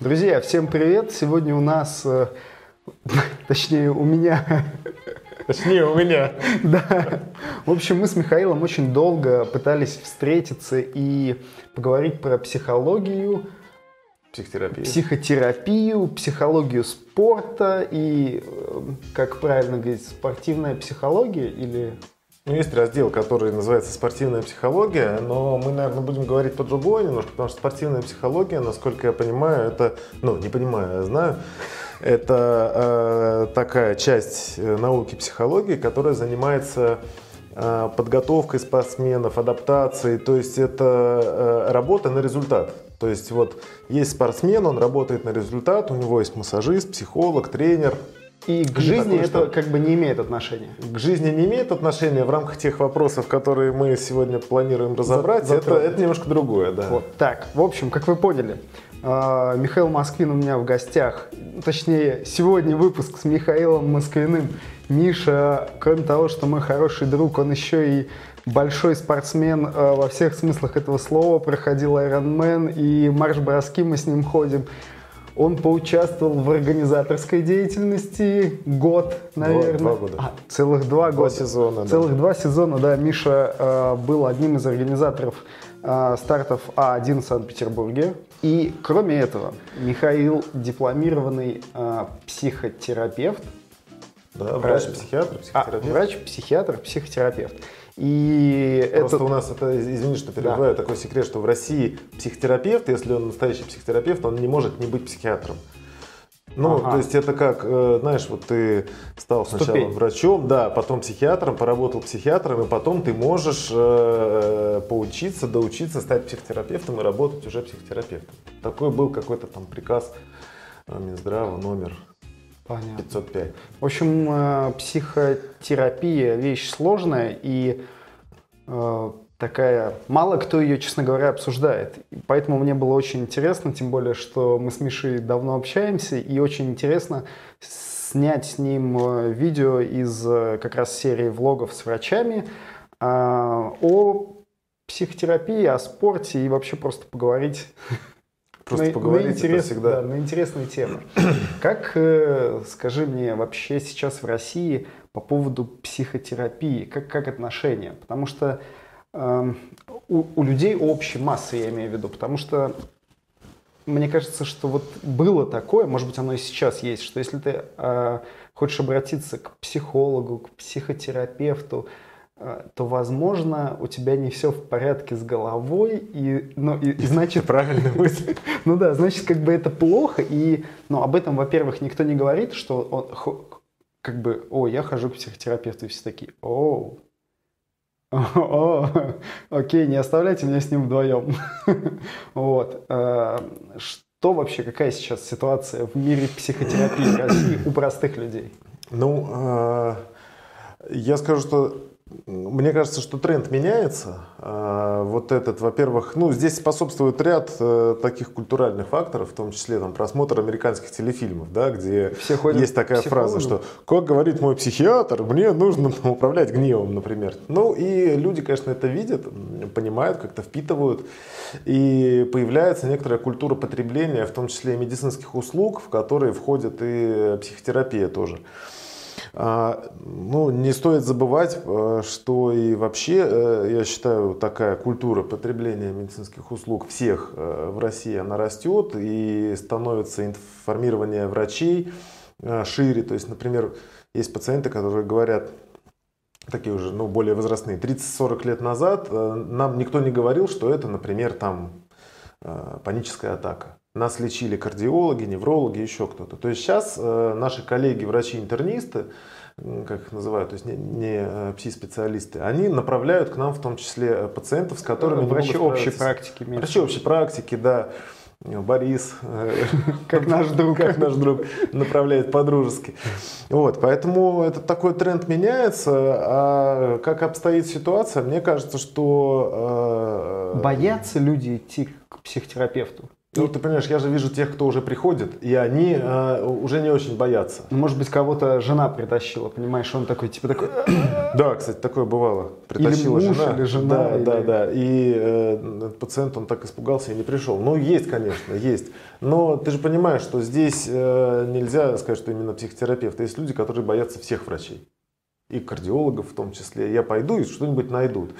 Друзья, всем привет! Сегодня у нас, э, точнее у меня, Точнее, у меня. да. В общем, мы с Михаилом очень долго пытались встретиться и поговорить про психологию, Психотерапия. психотерапию, психологию спорта и, э, как правильно говорить, спортивная психология или... Ну, есть раздел, который называется «Спортивная психология», но мы, наверное, будем говорить по-другому немножко, потому что спортивная психология, насколько я понимаю, это, ну, не понимаю, я знаю, это э, такая часть э, науки психологии, которая занимается э, подготовкой спортсменов, адаптацией, то есть это э, работа на результат. То есть вот есть спортсмен, он работает на результат, у него есть массажист, психолог, тренер, И к жизни такой это штат. как бы не имеет отношения. к жизни не имеет отношения в рамках тех вопросов, которые мы сегодня планируем разобрать. За- это, это немножко другое, да. Вот так. В общем, как вы поняли, э, Михаил Москвин у меня в гостях. Точнее, сегодня выпуск с Михаилом Москвиным. Миша, кроме того, что мой хороший друг, он еще и большой спортсмен э, во всех смыслах этого слова. Проходил Ironman и марш-броски мы с ним ходим. Он поучаствовал в организаторской деятельности год, наверное. два года. А, целых два, Два года. сезона, да. Целых два сезона, да. Миша э, был одним из организаторов э, стартов А1 в Санкт-Петербурге. И кроме этого, Михаил дипломированный э, психотерапевт, Да, Правильно. врач-психиатр, а, психотерапевт. врач, психиатр, психотерапевт. И Просто это у нас это, извини, что перебиваю, такой секрет, что в России психотерапевт, если он настоящий психотерапевт, он не может не быть психиатром. Ну, Ага. то есть это как, э, знаешь, вот ты стал сначала Ступень. врачом, да, потом психиатром, поработал психиатром, и потом ты можешь э, поучиться, доучиться, стать психотерапевтом и работать уже психотерапевтом. Такой был какой-то там приказ э, Минздрава номер понятно. 505. В общем, э, психотерапия вещь сложная и э, такая, мало кто ее, честно говоря, обсуждает. Поэтому мне было очень интересно, тем более, что мы с Мишей давно общаемся, и очень интересно снять с ним э, видео из как раз серии влогов с врачами о психотерапии, о спорте и вообще просто поговорить Просто на- поговорить на, это интерес- всегда. да, на интересные темы. Как, э, скажи мне, вообще сейчас в России по поводу психотерапии, как, как отношения? Потому что эм, у, у людей общей массы, я имею в виду, потому что мне кажется, что вот было такое, может быть, оно и сейчас есть, что если ты э, хочешь обратиться к психологу, к психотерапевту, э, то, возможно, у тебя не все в порядке с головой, и, ну, и, и значит, Правильно мысль. ну да, значит, как бы это плохо, и, ну, об этом, во-первых, никто не говорит, что он, как бы, о, я хожу к психотерапевту, и все такие, о, о, окей, не оставляйте меня с ним вдвоем. Вот. э, Что вообще, какая сейчас ситуация в мире психотерапии в России у простых людей? Ну, э, я скажу, что мне кажется, что тренд меняется. Э, Вот этот, во-первых, ну, здесь способствует ряд э, таких культуральных факторов, в том числе там, просмотр американских телефильмов, да, где Все ходят есть такая фраза, что «как говорит мой психиатр, мне нужно там, управлять гневом», например. Ну, и люди, конечно, это видят, понимают, как-то впитывают. И появляется некоторая культура потребления, в том числе и медицинских услуг, в которые входит и психотерапия тоже. А, Ну, не стоит забывать, э, что и вообще, э, я считаю, такая культура потребления медицинских услуг всех э, в России, она растет и становится информирование врачей шире. То есть, например, есть пациенты, которые говорят, такие уже, ну, более возрастные, 30-40 лет назад нам никто не говорил, что это, например, там паническая атака. Нас лечили кардиологи, неврологи, еще кто-то. То есть сейчас э, наши коллеги, врачи-интернисты, как их называют, то есть не, не э, пси-специалисты, они направляют к нам в том числе э, пациентов, с которыми не Врачи могут общей практики. Врачи общей практики, да. Борис, э, Как наш друг. как наш друг направляет по-дружески. Вот, поэтому этот такой тренд меняется. А как обстоит ситуация, мне кажется, что... э, Боятся люди идти к психотерапевту? Ну, ты понимаешь, я же вижу тех, кто уже приходит, и они э, уже не очень боятся. Ну, может быть, кого-то жена притащила, понимаешь, он такой, типа такой... Да, кстати, такое бывало. Притащила или муж, жена. или жена. Да, или... да, да. И э, пациент, он так испугался и не пришел. Ну, есть, конечно, есть. Но ты же понимаешь, что здесь э, нельзя сказать, что именно психотерапевт. Есть люди, которые боятся всех врачей. И кардиологов в том числе. Я пойду и что-нибудь найдут.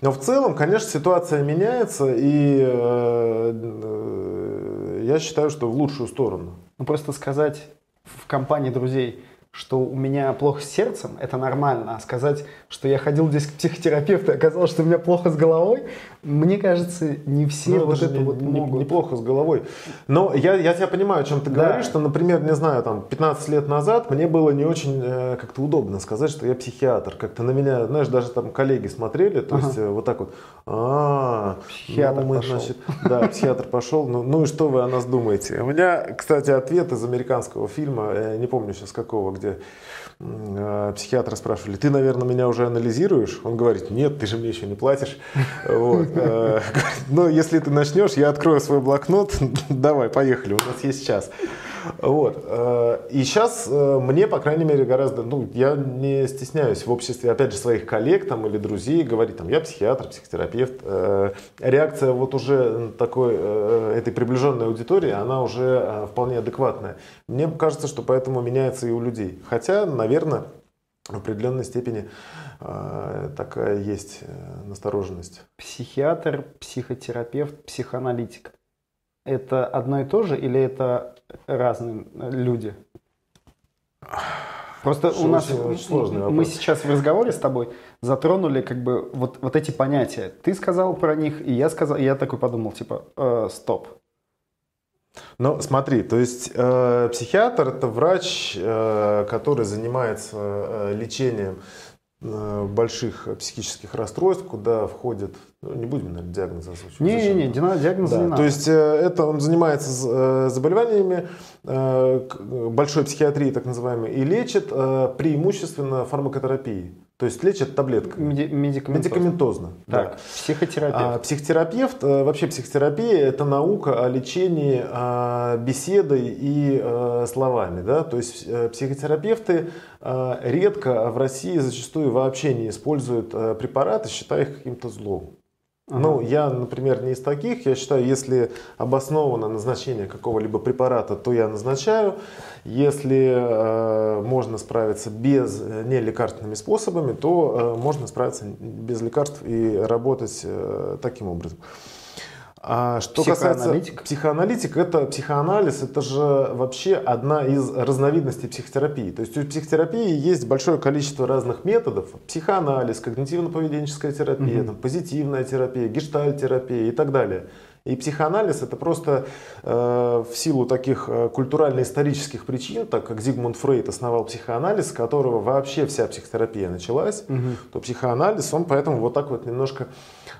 Но в целом, конечно, ситуация меняется, и э, э, я считаю, что в лучшую сторону. Ну, просто сказать в компании друзей, что у меня плохо с сердцем, это нормально. А сказать, что я ходил здесь к психотерапевту, и оказалось, что у меня плохо с головой, мне кажется, не все Ну, вот это не, вот не- могут. неплохо с головой. Но я, я тебя понимаю, о чем ты Да. говоришь, что, например, не знаю, там, 15 лет назад мне было не очень э, как-то удобно сказать, что я психиатр. Как-то на меня, знаешь, даже там коллеги смотрели, то Ага. есть э, вот так вот, а, Психиатр ну, мы, пошел». значит, да, психиатр пошел, ну, ну и что вы о нас думаете? У меня, кстати, ответ из американского фильма, э, не помню сейчас какого, где э, психиатра спрашивали, ты, наверное, меня уже анализируешь? Он говорит, нет, ты же мне еще не платишь. Э, Но если ты начнешь, я открою свой блокнот, давай, поехали, у нас есть час. Вот. э, И сейчас мне, по крайней мере, гораздо, ну, я не стесняюсь в обществе, опять же, своих коллег там или друзей говорить, там, я психиатр, психотерапевт. Э, Реакция вот уже такой, э, этой приближенной аудитории, она уже э, вполне адекватная. Мне кажется, что поэтому меняется и у людей. Хотя, наверное, в определенной степени э, такая есть э, настороженность. Психиатр, психотерапевт, психоаналитик. Это одно и то же или это разные э, люди? Просто у Очень- нас сложный мы сейчас в разговоре с тобой затронули как бы вот, вот эти понятия. Ты сказал про них, и я сказал, и я такой подумал, типа, э, стоп. Ну, смотри, то есть э, психиатр это врач, э, который занимается э, лечением э, больших психических расстройств, куда входит, ну, не будем, наверное, диагноз озвучивать. зачем? Не-не-не, дина- диагноза Да, не то надо. есть э, это он занимается э, заболеваниями э, большой психиатрии, так называемой, и лечит преимущественно фармакотерапией. То есть лечит таблетками. Меди- медикаментозно. Медикаментозно. да. Так, психотерапевт. А, психотерапевт, вообще психотерапия это наука о лечении а, беседой и э, словами. Да? То есть психотерапевты э, редко, а в России зачастую вообще не используют э, препараты, считая их каким-то злом. Ну, я, например, не из таких. Я считаю, если обосновано назначение какого-либо препарата, то я назначаю. Если э, можно справиться без э, нелекарственными способами, то э, можно справиться без лекарств и работать э, таким образом. А что касается Психоаналитик? психоаналитик, это психоанализ, это же вообще одна из разновидностей психотерапии. То есть у психотерапии есть большое количество разных методов. Психоанализ, когнитивно-поведенческая терапия, Мгм. там, позитивная терапия, гештальт-терапия и так далее. И психоанализ это просто э, в силу таких э, культурально-исторических причин, так как Зигмунд Фрейд основал психоанализ, с которого вообще вся психотерапия началась, Мгм. то психоанализ, он поэтому вот так вот немножко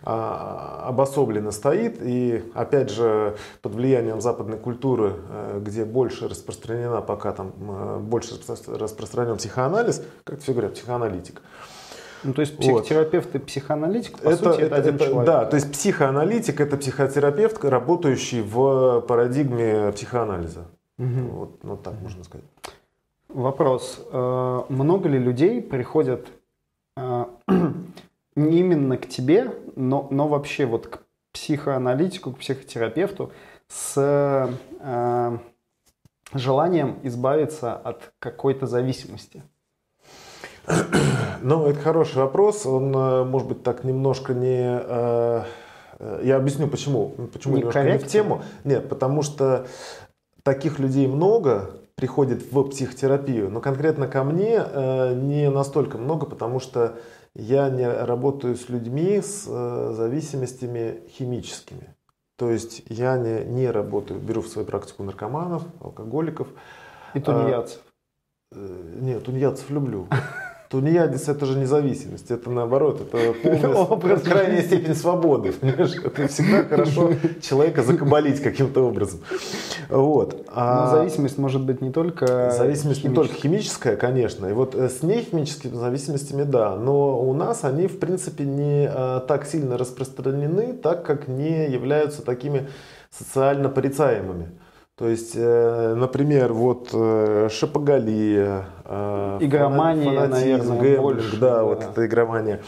обособленно стоит. И опять же, под влиянием западной культуры, э, где больше распространена пока там, э, больше распро- распространен психоанализ, как все говорят, психоаналитик. Ну, то есть Вот. психотерапевт и психоаналитик, по сути, это, один человек. Да, то есть психоаналитик это психотерапевт, работающий в парадигме психоанализа. Мгм. Вот, ну так можно сказать. Вопрос. Э, Много ли людей приходят не именно к тебе, но, но вообще вот к психоаналитику, к психотерапевту с э, желанием избавиться от какой-то зависимости? Ну, это хороший вопрос. Он, э, может быть, так немножко не... э, Я объясню, почему. Почему Не немножко не в тему. Нет, потому что таких людей много приходит в психотерапию, но конкретно ко мне э, не настолько много, потому что я не работаю с людьми с э, зависимостями химическими. То есть я не, не работаю, беру в свою практику наркоманов, алкоголиков. И тунеядцев. Э, Нет, тунеядцев люблю. Тунеядец это же независимость, это наоборот, это полная, крайняя степень свободы. Понимаешь? Это всегда хорошо человека закабалить каким-то образом. Вот. Но А зависимость может быть не только зависимость не только химическая, конечно. И вот э, с нехимическими зависимостями, да. Но у нас они, в принципе, не э, так сильно распространены, так как не являются такими социально порицаемыми. То есть, э, например, вот э, шапогалия, э, игромания, наверное, гэмблинг, больше, да, да, вот это игромания.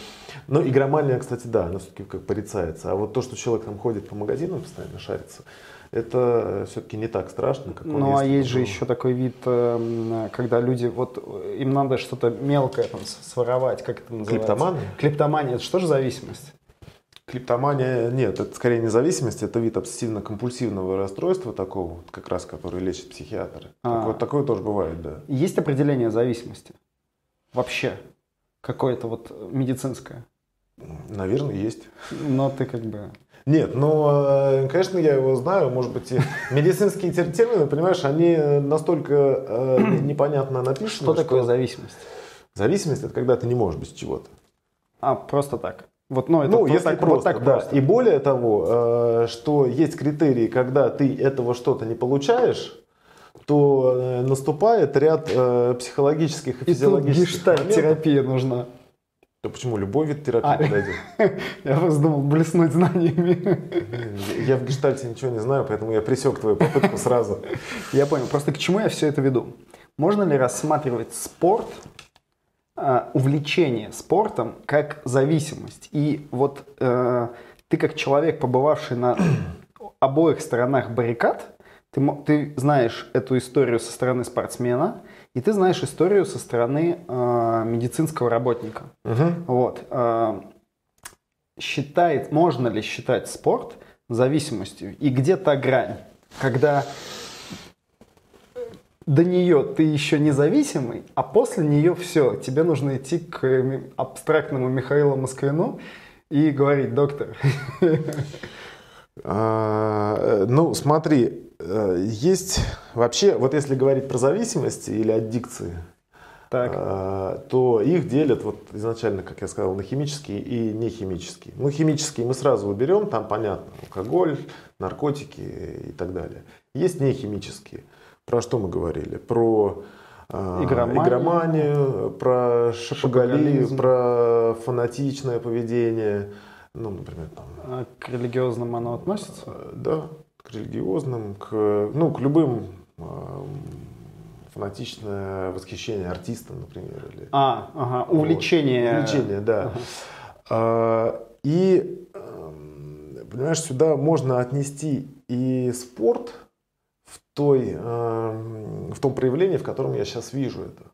Но игромания, кстати, да, она все-таки как порицается. А вот то, что человек там ходит по магазинам, постоянно шарится, это все-таки не так страшно, как Ну, а есть же еще такой вид, когда люди, вот им надо что-то мелкое там своровать, как это называется? Клептомания? Клептомания, это что же зависимость? Клиптомания нет, это скорее не зависимость, это вид обсессивно-компульсивного расстройства такого, вот как раз, который лечит психиатры. А. Так, вот такое тоже бывает, да. Есть определение зависимости? Вообще? Какое-то вот медицинское? Наверное, есть. Но ты как бы... Нет, э, конечно, я его знаю, может быть, медицинские термины, понимаешь, они настолько э, непонятно написаны. Что такое зависимость? Зависимость – это когда ты не можешь без чего-то. А, просто так? Вот, ну, это ну, если так, просто, вот так да. просто. И более того, э, что есть критерии, когда ты этого что-то не получаешь, то э, наступает ряд э, психологических и, и физиологических тут терапия нужна. Да почему? Любой вид терапии а, подойдет. Я просто думал блеснуть знаниями. Я в гештальте ничего не знаю, поэтому я пресек твою попытку сразу. Я понял. Просто к чему я все это веду? Можно ли рассматривать спорт увлечение спортом как зависимость. И вот э, ты как человек, побывавший на обоих сторонах баррикад, ты, ты знаешь эту историю со стороны спортсмена, и ты знаешь историю со стороны э, медицинского работника. Угу. Вот. Э, считает, можно ли считать спорт зависимостью? И где та грань, когда до нее ты еще независимый, а после нее все, тебе нужно идти к абстрактному Михаилу Москвину и говорить, доктор. А, ну, смотри, э, есть вообще, вот если говорить про зависимости или аддикции, так. А, то их делят вот изначально, как я сказал, на химические и нехимические. Ну, химические мы сразу уберем, там понятно, алкоголь, наркотики и так далее. Есть нехимические. Про что мы говорили? Про а, игроманию, игроманию про шапоголизм, про фанатичное поведение. Ну, например, там... А к религиозным оно относится? Да, к религиозным, к, ну, к любым а, фанатичное восхищение артистом, например. Или, а, ага, увлечение. Вот, увлечение, да. Ага. И, эм, понимаешь, сюда можно отнести и спорт, в, той, в том проявлении, в котором я сейчас вижу это.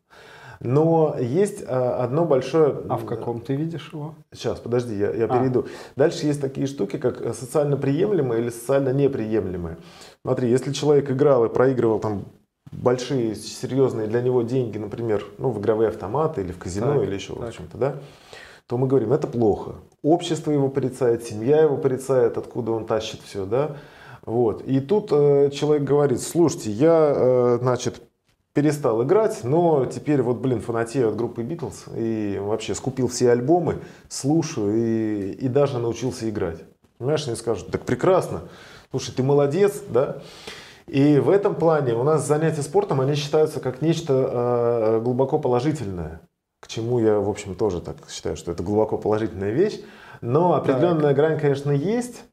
Но есть а, одно большое... А в каком ты видишь его? Сейчас, подожди, я, я а. перейду. Дальше есть такие штуки, как социально приемлемые или социально неприемлемые. Смотри, если человек играл и проигрывал там большие, серьезные для него деньги, например, ну, в игровые автоматы или в казино так, или еще так. в чем-то, да, то мы говорим, это плохо. Общество его порицает, семья его порицает, откуда он тащит все, да. Вот. И тут э, человек говорит, слушайте, я, э, значит, перестал играть, но теперь вот, блин, фанатею от группы Битлз и вообще скупил все альбомы, слушаю и, и даже научился играть. Понимаешь, они скажут, так прекрасно, слушай, ты молодец, да? И в этом плане у нас занятия спортом, они считаются как нечто э, глубоко положительное, к чему я, в общем, тоже так считаю, что это глубоко положительная вещь. Но определенная так. грань, конечно, есть.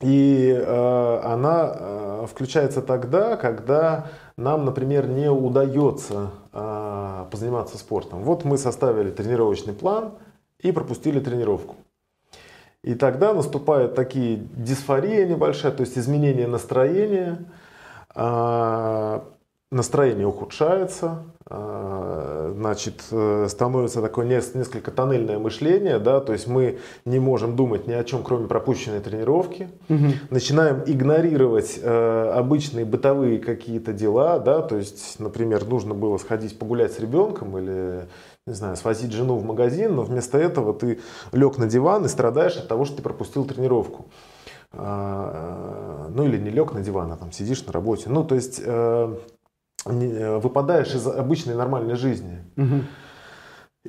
И э, она э, включается тогда, когда нам, например, не удается э, позаниматься спортом. Вот мы составили тренировочный план и пропустили тренировку. И тогда наступают такие дисфория небольшая, то есть изменение настроения, э, настроение ухудшается, а, значит, э, становится такое несколько тоннельное мышление, да, то есть мы не можем думать ни о чем, кроме пропущенной тренировки, угу. начинаем игнорировать э, обычные бытовые какие-то дела, да, то есть, например, нужно было сходить погулять с ребенком или не знаю, свозить жену в магазин, но вместо этого ты лег на диван и страдаешь от того, что ты пропустил тренировку. Ну или не лег на диван, а там сидишь на работе. Ну, то есть э, Э, выпадаешь из обычной нормальной жизни. Угу.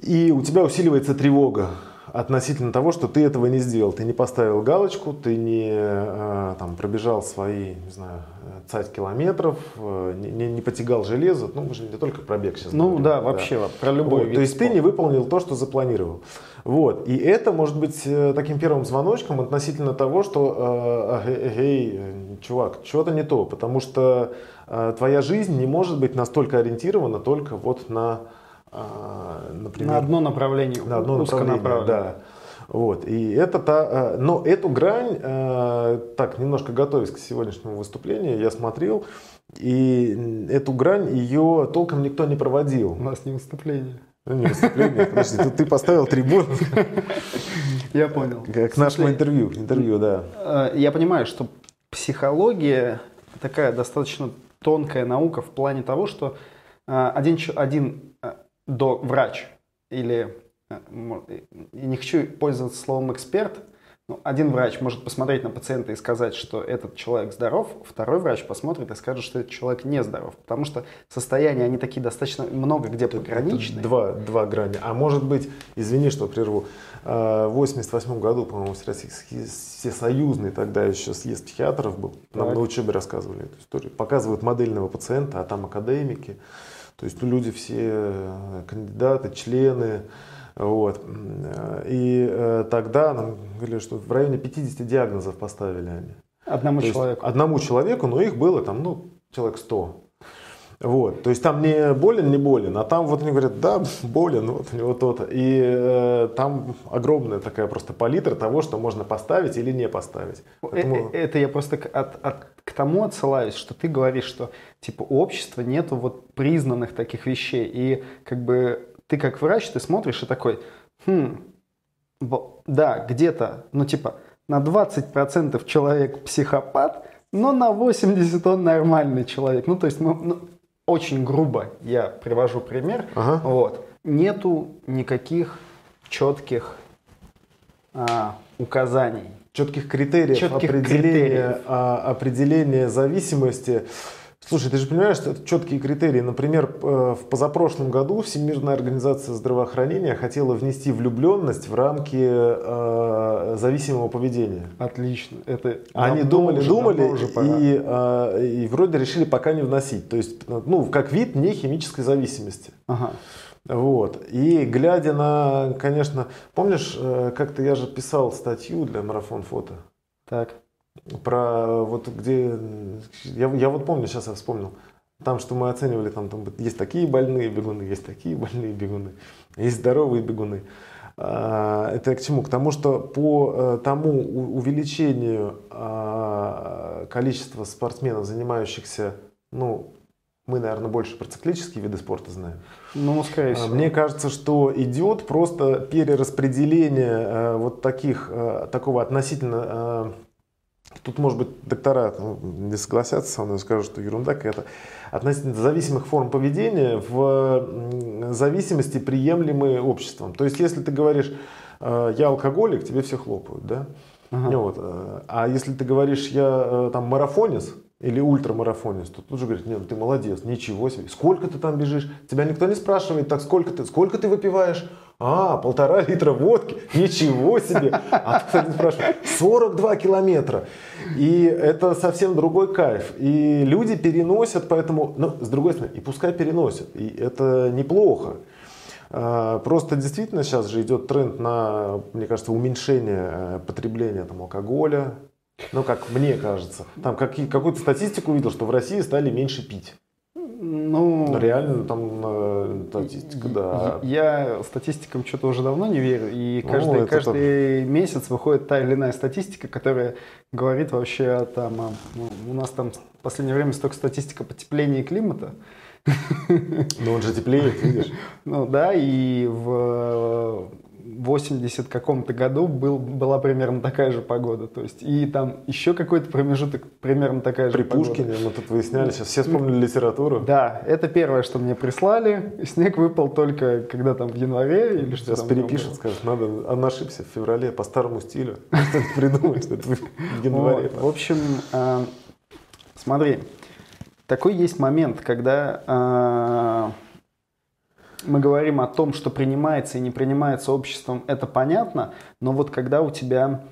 И у тебя усиливается тревога. относительно того, что ты этого не сделал. Ты не поставил галочку, ты не э, там, пробежал свои, не знаю, цать километров, э, не, не потягал железо. Ну, мы же не только пробег сейчас Ну говорим, да, вообще, про любой вот, вид То есть спорта. ты не выполнил то, что запланировал. Вот. И это может быть э, таким первым звоночком относительно того, что, э, э, эй, э, чувак, что-то не то. Потому что э, твоя жизнь не может быть настолько ориентирована только вот на, э, например... На одно направление, На одно направление, да. Вот. И это та, э, но эту грань, так, немножко готовясь к сегодняшнему выступлению, я смотрел, и эту грань ее толком никто не проводил. У нас не выступление. Ну, не выступление, подожди, тут ты поставил трибуну Я понял. к нашему интервью. Интервью, да. Я понимаю, что психология такая достаточно тонкая наука в плане того, что э, один, один э, до врач или я не хочу пользоваться словом эксперт, но один врач может посмотреть на пациента и сказать, что этот человек здоров, второй врач посмотрит и скажет, что этот человек нездоров, потому что состояния они такие достаточно много где пограничные. Два, два грани. А может быть, извини, что прерву, э, в 88 году, по-моему, Всероссийский- всесоюзный тогда еще съезд психиатров был. Нам Так. на учебе рассказывали эту историю. Показывают модельного пациента, а там академики. То есть ну, люди все э, кандидаты, члены. Вот. И э, тогда нам говорили, что в районе 50 диагнозов поставили они. Одному То человеку. одному человеку, но их было там, ну, человек 100. Вот, то есть там не болен, не болен, а там вот они говорят, да, болен, вот у него то-то. И э, там огромная такая просто палитра того, что можно поставить или не поставить. Э, Поэтому- э, Это я просто к, от- от- к тому отсылаюсь, что ты говоришь, что типа у общества нету вот признанных таких вещей. И как бы ты как врач, ты смотришь и такой, хм, да, где-то, ну типа на 20% человек психопат, но на 80% он нормальный человек. Ну то есть мы, ну, очень грубо я привожу пример. Ага. Вот. Нету никаких четких а, указаний. четких критериев Четких определения, критериев. а, определения зависимости. Слушай, ты же понимаешь, что это четкие критерии. Например, э, в позапрошлом году Всемирная организация здравоохранения хотела внести влюбленность в рамки э, зависимого поведения. Отлично. Это Они думали, уже, думали уже пора. и, э, и вроде решили пока не вносить. То есть, ну, как вид не химической зависимости. Ага. Вот. И глядя на, конечно, помнишь, э, как-то я же писал статью для марафон фото Так. Про вот где, я, я вот помню, сейчас я вспомнил, там, что мы оценивали, там, там есть такие больные бегуны, есть такие больные бегуны, есть здоровые бегуны. А, Это к чему? К тому, что по э, тому увеличению а, количества спортсменов, занимающихся, ну, мы, наверное, больше про циклические виды спорта знаем. Ну, скорее А, всего. Мне кажется, что идет просто перераспределение э, вот таких, э, такого относительно... Тут, может быть, доктора ну, не согласятся со мной, скажут, что ерунда какая-то. Относительно зависимых форм поведения в зависимости, приемлемые обществом. То есть, если ты говоришь, э, я алкоголик, тебе все хлопают, да? Ага. Вот, э, А если ты говоришь, я э, там марафонец или ультрамарафонец, то тут же говорят, нет, ну ты молодец, ничего себе. Сколько ты там бежишь? Тебя никто не спрашивает, так сколько ты, сколько ты выпиваешь? А, полтора литра водки, ничего себе. А ты, кстати, спрашиваешь, 42 километра. И это совсем другой кайф. И люди переносят, поэтому, ну, с другой стороны, и пускай переносят. И это неплохо. А, Просто действительно сейчас же идет тренд на, мне кажется, уменьшение э, потребления там, алкоголя. Ну, как мне кажется. Там какие- какую-то статистику увидел, что в России стали меньше пить. Ну, Ну, реально там э, статистика, да. Я статистикам что-то уже давно не верю. И Ну, каждый, это каждый месяц выходит та или иная статистика, которая говорит вообще о там, ну, у нас там в последнее время столько статистика потепления климата. Но он же теплеет, видишь. Ну да, и в 80 каком-то году был, была примерно такая же погода. То есть, и там еще какой-то промежуток примерно такая При же погода. Пушкине мы тут выясняли, сейчас все вспомнили литературу. Да, это первое, что мне прислали. Снег выпал только когда там в январе или что Сейчас перепишет, скажет, надо, он ошибся в феврале по старому стилю. Что-то придумать, что в январе. В общем, э, смотри, такой есть момент, когда э, мы говорим о том, что принимается и не принимается обществом, это понятно, но вот когда у тебя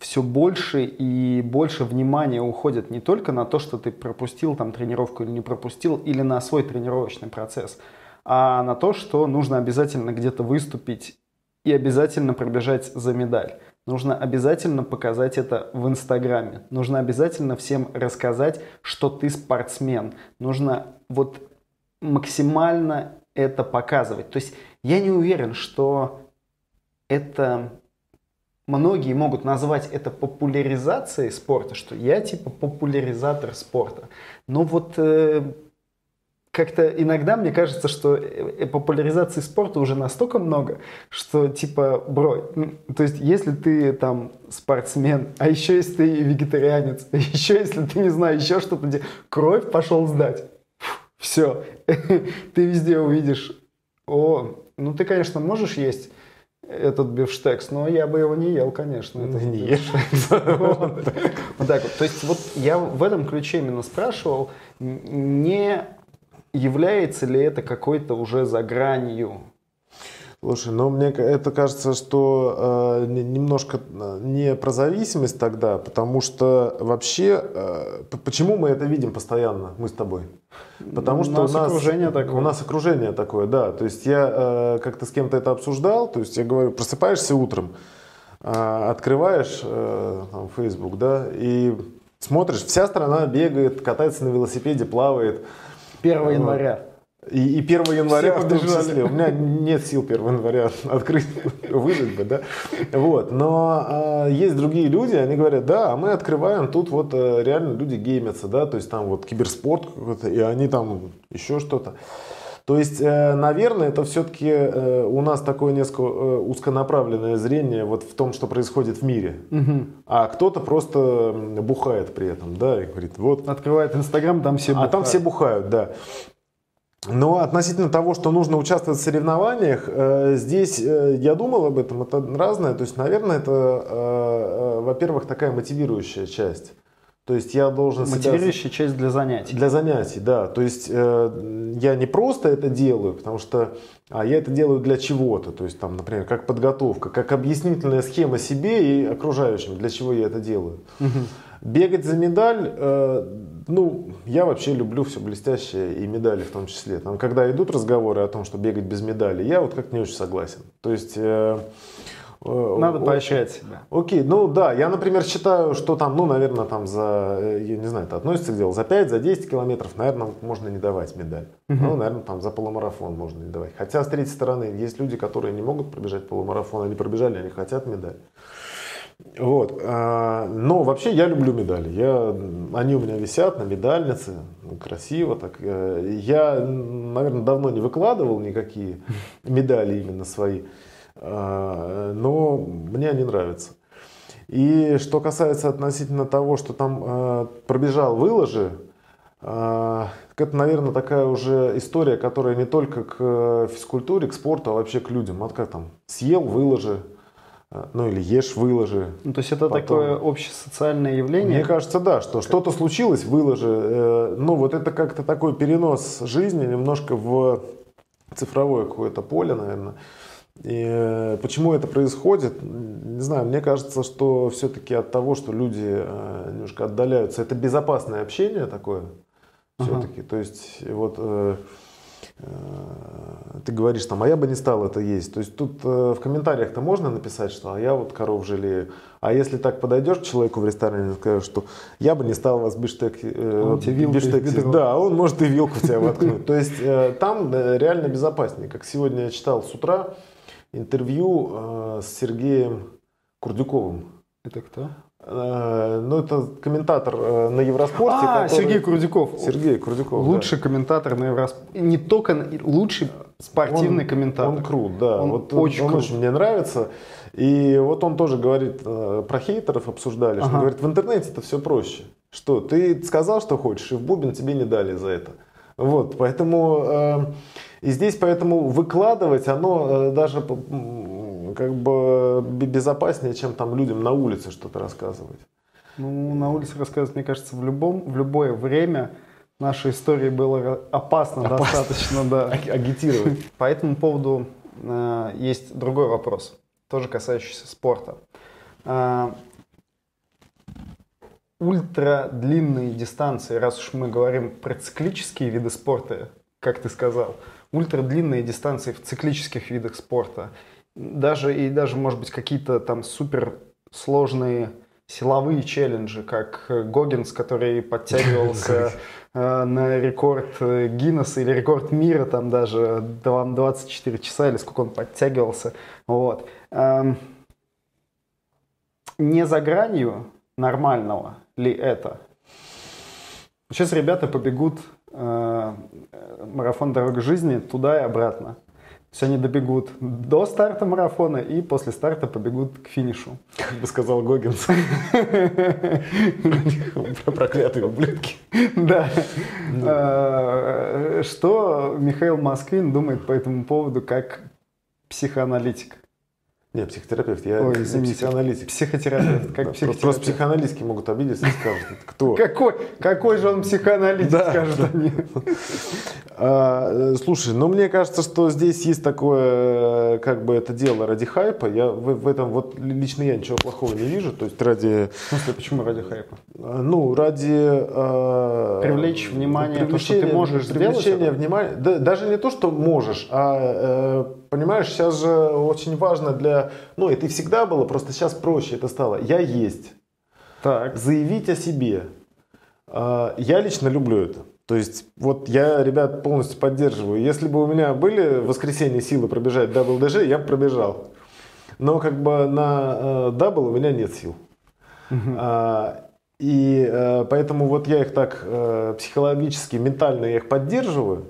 все больше и больше внимания уходит не только на то, что ты пропустил там тренировку или не пропустил, или на свой тренировочный процесс, а на то, что нужно обязательно где-то выступить и обязательно пробежать за медаль. Нужно обязательно показать это в Инстаграме. Нужно обязательно всем рассказать, что ты спортсмен. Нужно вот максимально это показывать. То есть я не уверен, что это многие могут назвать это популяризацией спорта, что я типа популяризатор спорта. Но вот э, как-то иногда мне кажется, что э, популяризации спорта уже настолько много, что типа, бро, то есть если ты там спортсмен, а еще если ты вегетарианец, а еще если ты, не знаю, еще что-то, кровь пошел сдать, все, ты везде увидишь, о, ну ты, конечно, можешь есть этот бифштекс, но я бы его не ел, конечно. Это не ешь. Вот так вот. То есть вот я в этом ключе именно спрашивал, не является ли это какой-то уже за гранью Слушай, ну мне это кажется, что э, немножко э, не про зависимость тогда, потому что вообще, э, почему мы это видим постоянно, мы с тобой? Потому у что нас у нас окружение такое. У нас окружение такое, да. То есть я э, как-то с кем-то это обсуждал, то есть я говорю, просыпаешься утром, э, открываешь э, там, Facebook, да, и смотришь, вся страна бегает, катается на велосипеде, плавает. 1 января. И, и 1 января в том числе. У меня нет сил 1 января открыть, выжить бы, да. Вот. Но а, есть другие люди, они говорят, да, а мы открываем, тут вот а, реально люди геймятся, да, то есть там вот киберспорт какой-то, и они там еще что-то. То есть, э, наверное, это все-таки э, у нас такое несколько э, узконаправленное зрение вот в том, что происходит в мире. Угу. А кто-то просто бухает при этом, да, и говорит, вот. Открывает Инстаграм, там все бухают. А там все бухают, да. Но относительно того, что нужно участвовать в соревнованиях, э, здесь э, я думал об этом, это разное. То есть, наверное, это, э, во-первых, такая мотивирующая часть. То есть я должен Мотивирующая себя... часть для занятий. Для занятий, да. То есть я не просто это делаю, потому что а я это делаю для чего-то. То есть там, например, как подготовка, как объяснительная схема себе и окружающим, для чего я это делаю. Угу. Бегать за медаль, э, ну, я вообще люблю все блестящее и медали в том числе. Там, когда идут разговоры о том, что бегать без медали, я вот как не очень согласен. То есть... Э, э Надо поощрять себя. Окей, ну да, я, например, считаю, что там, ну, наверное, там за, э, я не знаю, это относится к делу, за 5, за 10 километров, наверное, можно не давать медаль. Угу. Ну, наверное, там за полумарафон можно не давать. Хотя, с третьей стороны, есть люди, которые не могут пробежать полумарафон, они пробежали, они хотят медаль. Вот. А, но вообще я люблю медали. Я, они у меня висят на медальнице, красиво так. Э, я, наверное, давно не выкладывал никакие медали именно свои, а, но мне они нравятся. И что касается относительно того, что там э, пробежал, выложи, а, это, наверное, такая уже история, которая не только к физкультуре, к спорту, а вообще к людям. Вот как там, съел, выложи, ну или ешь, выложи. Ну, то есть это Потом... такое общесоциальное явление? Мне кажется, да, что что-то случилось, выложи. Э, ну вот это как-то такой перенос жизни немножко в цифровое какое-то поле, наверное. И э, почему это происходит, не знаю, мне кажется, что все-таки от того, что люди э, немножко отдаляются, это безопасное общение такое все-таки. То есть вот Э, ты говоришь там, а я бы не стал это есть. То есть тут э, в комментариях-то можно написать, что а я вот коров жалею. А если так подойдешь к человеку в ресторане и скажешь, что я бы не стал вас биштек, э, он биштек да, он может и вилку тебя воткнуть. То есть э, там э, реально безопаснее. Как сегодня я читал с утра интервью э, с Сергеем Курдюковым. Это кто? Э, ну, это комментатор э, на Евроспорте. А, который... Сергей Курдюков. Сергей Курдюков, Лучший да. комментатор на Евроспорте. Не только лучший спортивный он, комментатор. Он крут, да. Он вот очень, он, он очень мне нравится. И вот он тоже говорит, э, про хейтеров обсуждали, ага. что говорит, в интернете это все проще. Что, ты сказал, что хочешь, и в бубен тебе не дали за это. Вот, поэтому... Э, и здесь поэтому выкладывать, оно даже как бы безопаснее, чем там людям на улице что-то рассказывать. Ну, на улице рассказывать, мне кажется, в любом, в любое время нашей истории было опасно, опасно. достаточно, да. Агитировать. По этому поводу э, есть другой вопрос, тоже касающийся спорта. Э, ультрадлинные дистанции, раз уж мы говорим про циклические виды спорта, как ты сказал, ультрадлинные дистанции в циклических видах спорта, даже и даже, может быть, какие-то там супер сложные силовые челленджи, как Гогинс, который подтягивался э, на рекорд э, Гиннесса или рекорд мира, там даже 24 часа или сколько он подтягивался. Вот. Эм, не за гранью нормального ли это? Сейчас ребята побегут э, марафон «Дорога жизни» туда и обратно. То есть они добегут до старта марафона и после старта побегут к финишу. Как бы сказал Гогинс. Проклятые ублюдки. Да. А, что Михаил Москвин думает по этому поводу как психоаналитик? Не, психотерапевт, я Ой, извините, психоаналитик. Психотерапевт, как да, психотерапевт. Просто психоаналитики могут обидеться и скажут, кто? Какой, какой же он психоаналитик, да, скажут да. они. А, слушай, ну мне кажется, что здесь есть такое, как бы это дело ради хайпа. Я в, в этом вот лично я ничего плохого не вижу. То есть ради... В смысле, почему ради хайпа? А, ну, ради... А, привлечь внимание, то, что ты можешь привлечение внимания. Да, даже не то, что можешь, а понимаешь, сейчас же очень важно для... Ну, это и всегда было, просто сейчас проще это стало. Я есть. Так. Заявить о себе. А, я лично люблю это. То есть, вот я ребят полностью поддерживаю. Если бы у меня были в воскресенье силы пробежать WDG, я бы пробежал. Но как бы на double у меня нет сил. А, и э, поэтому вот я их так э, психологически, ментально я их поддерживаю.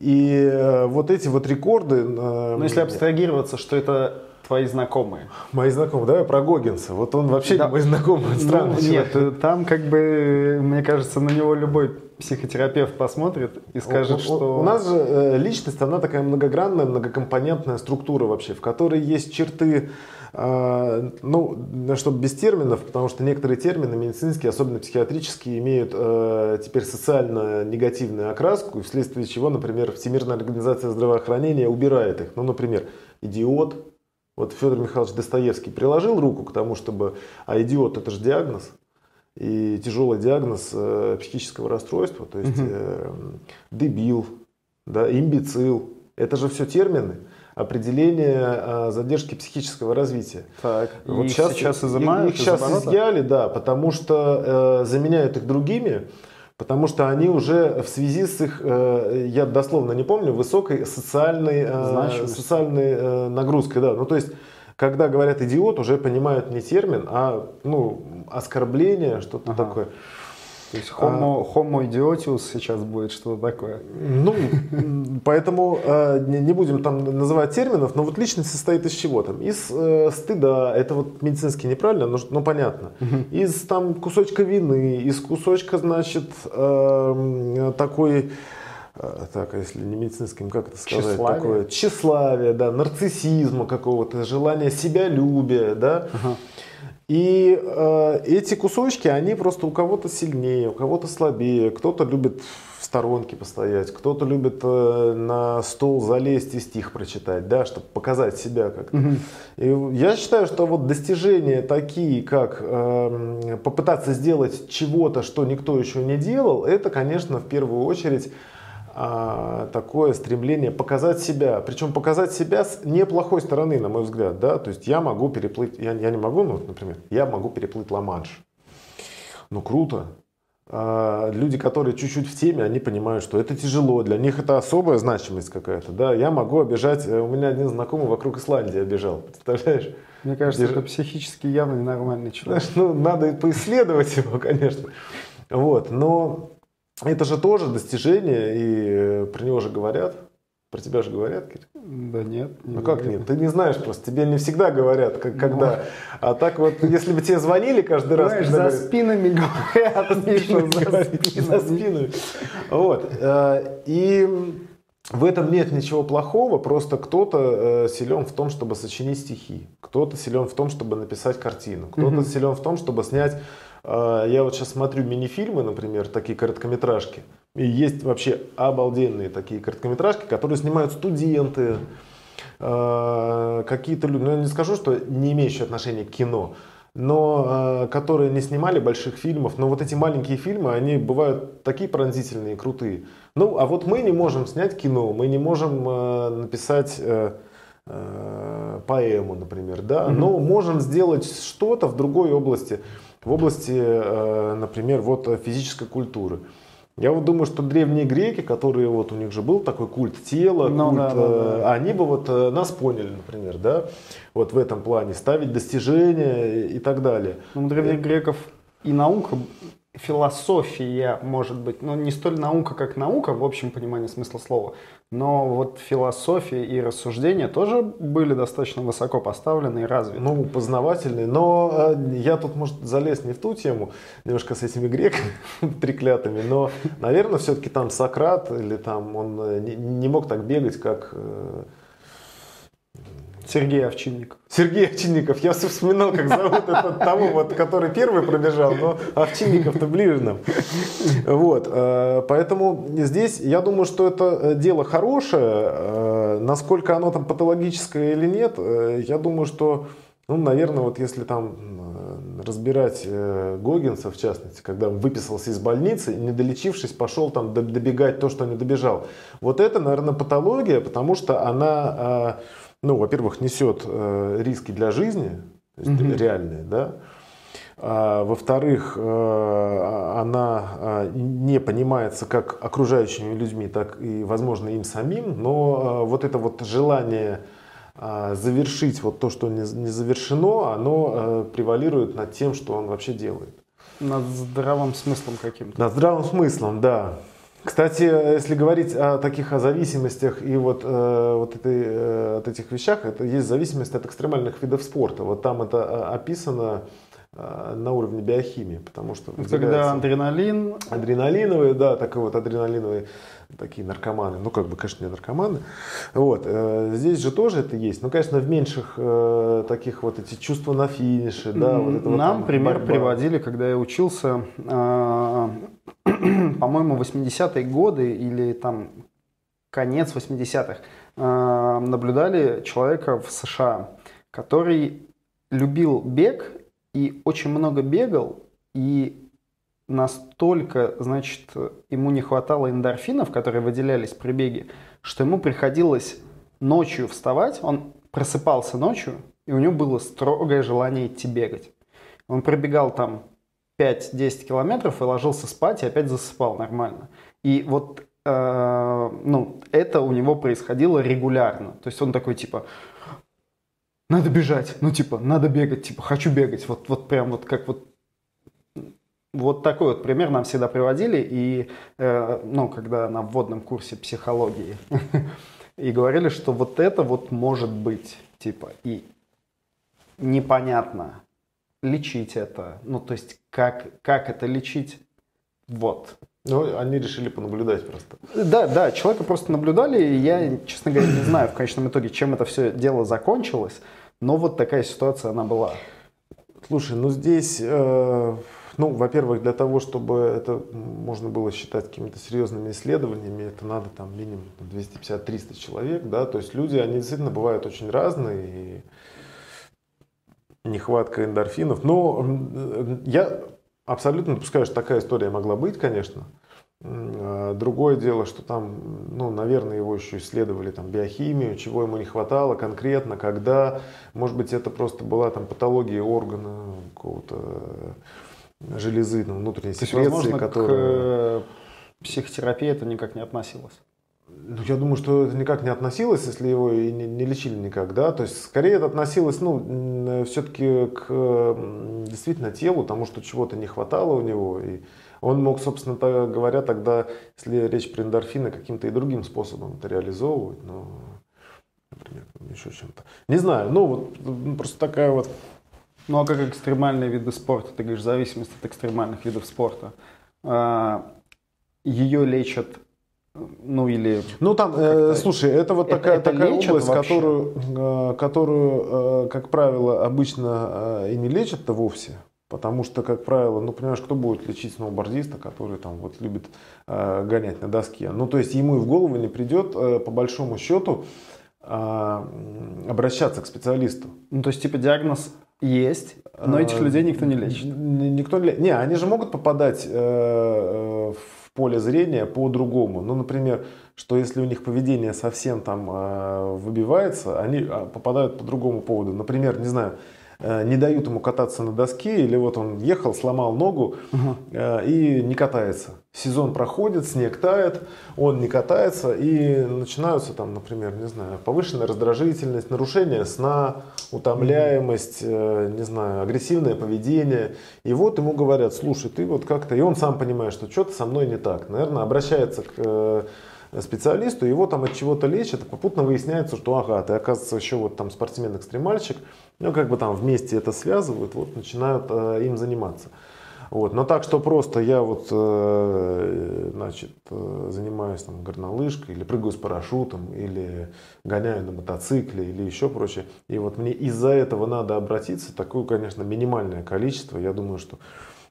И э, вот эти вот рекорды... Э, ну, если абстрагироваться, что это твои знакомые. Мои знакомые, давай про Гогинса. Вот он вообще да. не мой знакомый, ну, странный ну, человек. Нет, там как бы, мне кажется, на него любой психотерапевт посмотрит и скажет, у, что... У нас же э, личность, она такая многогранная, многокомпонентная структура вообще, в которой есть черты а, ну, чтобы без терминов, потому что некоторые термины медицинские, особенно психиатрические, имеют э, теперь социально негативную окраску, вследствие чего, например, Всемирная организация здравоохранения убирает их. Ну, например, идиот. Вот Федор Михайлович Достоевский приложил руку к тому, чтобы... А идиот это же диагноз. И тяжелый диагноз э, психического расстройства, то есть э, дебил, да, имбецил. Это же все термины определение а, задержки психического развития. Так, вот их сейчас, сейчас изымают? Их, их сейчас изъяли, да, потому что э, заменяют их другими, потому что они уже в связи с их, э, я дословно не помню, высокой социальной, э, социальной э, нагрузкой. Да. Ну, то есть, когда говорят идиот, уже понимают не термин, а ну, оскорбление, что-то ага. такое. То есть homo, а, homo idiotius сейчас будет что-то такое. Ну, поэтому э, не, не будем там называть терминов, но вот личность состоит из чего там? Из э, стыда, это вот медицински неправильно, но, но понятно. Из там кусочка вины, из кусочка, значит, э, такой э, так, а если не медицинским, как это сказать, тщеславие. такое тщеславие, да, нарциссизма какого-то, желания себялюбия, да. Ага. И э, эти кусочки, они просто у кого-то сильнее, у кого-то слабее. Кто-то любит в сторонке постоять, кто-то любит э, на стол залезть и стих прочитать, да, чтобы показать себя как-то. Угу. И я считаю, что вот достижения такие, как э, попытаться сделать чего-то, что никто еще не делал, это, конечно, в первую очередь а, такое стремление показать себя. Причем показать себя с неплохой стороны, на мой взгляд. Да? То есть я могу переплыть, я, я не могу, ну, например, я могу переплыть Ла-Манш. Ну круто. А, люди, которые чуть-чуть в теме, они понимают, что это тяжело. Для них это особая значимость какая-то. Да? Я могу обижать, э, у меня один знакомый вокруг Исландии обижал. Представляешь? Мне кажется, Держ... это психически явно ненормальный человек. Знаешь, ну, надо поисследовать его, конечно. Вот, но это же тоже достижение, и э, про него же говорят. Про тебя же говорят, Кирилл? Да нет. Не ну как нет? Ты не знаешь просто, тебе не всегда говорят, как, ну, когда. А так вот, если бы тебе звонили каждый раз... Знаешь, за говорят, спинами говорят, Миша, за спинами. Вот. Э, и в этом нет ничего плохого, просто кто-то э, силен в том, чтобы сочинить стихи, кто-то силен в том, чтобы написать картину, кто-то силен в том, чтобы снять я вот сейчас смотрю мини-фильмы, например, такие короткометражки, и есть вообще обалденные такие короткометражки, которые снимают студенты, э, какие-то люди, ну я не скажу, что не имеющие отношения к кино, но э, которые не снимали больших фильмов. Но вот эти маленькие фильмы, они бывают такие пронзительные, крутые. Ну, а вот мы не можем снять кино, мы не можем э, написать э, э, поэму, например, да, mm-hmm. но можем сделать что-то в другой области, в области, э, например, вот физической культуры. Я вот думаю, что древние греки, которые вот у них же был такой культ тела, ну, культ, да, да, да. они бы вот э, нас поняли, например, да, вот в этом плане, ставить достижения и так далее. Ну, у древних греков и наука философия, может быть, но не столь наука, как наука в общем понимании смысла слова, но вот философия и рассуждения тоже были достаточно высоко поставлены и развиты. Ну, познавательные, но э, я тут, может, залез не в ту тему, немножко с этими греками треклятыми, но, наверное, все-таки там Сократ или там он э, не, не мог так бегать, как э, Сергей Овчинников. Сергей Овчинников. Я вспоминал, как зовут этот того, вот, который первый пробежал, но Овчинников-то ближе нам. Вот. Э, поэтому здесь я думаю, что это э, дело хорошее. Э, насколько оно там патологическое или нет, я думаю, что ну, наверное, вот если там разбирать Гогинса, в частности, когда он выписался из больницы, не долечившись, пошел там добегать то, что не добежал. Вот это, наверное, патология, потому что она ну, во-первых, несет э, риски для жизни, то есть угу. реальные, да. А, во-вторых, э, она э, не понимается как окружающими людьми, так и, возможно, им самим, но вот это вот желание завершить вот то, что не, завершено, оно превалирует над тем, что он вообще делает. Над здравым смыслом каким-то. Над здравым смыслом, да. Кстати, если говорить о таких о зависимостях и вот, э, вот этой, э, от этих вещах, это есть зависимость от экстремальных видов спорта. Вот там это э, описано э, на уровне биохимии, потому что когда адреналин, адреналиновые, да, такой вот адреналиновые такие наркоманы, ну как бы, конечно, не наркоманы, вот э, здесь же тоже это есть, но, конечно, в меньших э, таких вот эти чувства на финише, да, вот это Нам вот, пример борьба. приводили, когда я учился э, по-моему, 80-е годы или там конец 80-х, э, наблюдали человека в США, который любил бег и очень много бегал, и настолько, значит, ему не хватало эндорфинов, которые выделялись при беге, что ему приходилось ночью вставать, он просыпался ночью, и у него было строгое желание идти бегать. Он пробегал там 5-10 километров и ложился спать и опять засыпал нормально. И вот э, ну, это у него происходило регулярно. То есть он такой типа, надо бежать, ну типа, надо бегать, типа, хочу бегать. Вот, вот прям вот как вот вот такой вот пример нам всегда приводили, и, э, ну, когда на вводном курсе психологии, и говорили, что вот это вот может быть, типа, и непонятно, лечить это? Ну, то есть, как, как это лечить? Вот. Ну, они решили понаблюдать просто. Да, да, человека просто наблюдали, и я, честно говоря, не знаю в конечном итоге, чем это все дело закончилось, но вот такая ситуация она была. Слушай, ну здесь, э, ну, во-первых, для того, чтобы это можно было считать какими-то серьезными исследованиями, это надо там минимум 250-300 человек, да, то есть люди, они действительно бывают очень разные, и нехватка эндорфинов. Но я абсолютно допускаю, что такая история могла быть, конечно. А, другое дело, что там, ну, наверное, его еще исследовали там биохимию, чего ему не хватало конкретно, когда, может быть, это просто была там патология органа какого-то железы, ну, внутренней секреции, возможно, которая... к психотерапии это никак не относилось. Ну, я думаю, что это никак не относилось, если его и не, не лечили никак, да. То есть, скорее это относилось, ну, все-таки к действительно телу, тому, что чего-то не хватало у него. И он мог, собственно говоря, тогда, если речь про эндорфины, каким-то и другим способом это реализовывать, ну, например, еще чем-то. Не знаю, ну, вот просто такая вот... Ну, а как экстремальные виды спорта? Ты говоришь, зависимость от экстремальных видов спорта. А, ее лечат ну или... Ну там, э, слушай, это вот это, такая, это такая область, которую, э, которую, э, как правило, обычно э, и не лечат-то вовсе. Потому что, как правило, ну, понимаешь, кто будет лечить сноубордиста, который там вот любит э, гонять на доске? Ну, то есть ему и в голову не придет, э, по большому счету, э, обращаться к специалисту. Ну, то есть, типа, диагноз есть, но этих людей никто не лечит. Никто не Не, они же могут попадать э, э, в поле зрения по-другому. Ну, например, что если у них поведение совсем там э, выбивается, они попадают по другому поводу. Например, не знаю, не дают ему кататься на доске, или вот он ехал, сломал ногу угу. и не катается. Сезон проходит, снег тает, он не катается, и начинаются там, например, не знаю, повышенная раздражительность, нарушение сна, утомляемость, угу. не знаю, агрессивное поведение. И вот ему говорят, слушай, ты вот как-то, и он сам понимает, что что-то со мной не так. Наверное, обращается к специалисту, его там от чего-то лечат, попутно выясняется, что ага, ты оказывается еще вот там спортсмен-экстремальщик, ну как бы там вместе это связывают, вот начинают э, им заниматься. Вот. Но так, что просто я вот, э, значит, э, занимаюсь там горнолыжкой, или прыгаю с парашютом, или гоняю на мотоцикле, или еще прочее. И вот мне из-за этого надо обратиться, такое, конечно, минимальное количество. Я думаю, что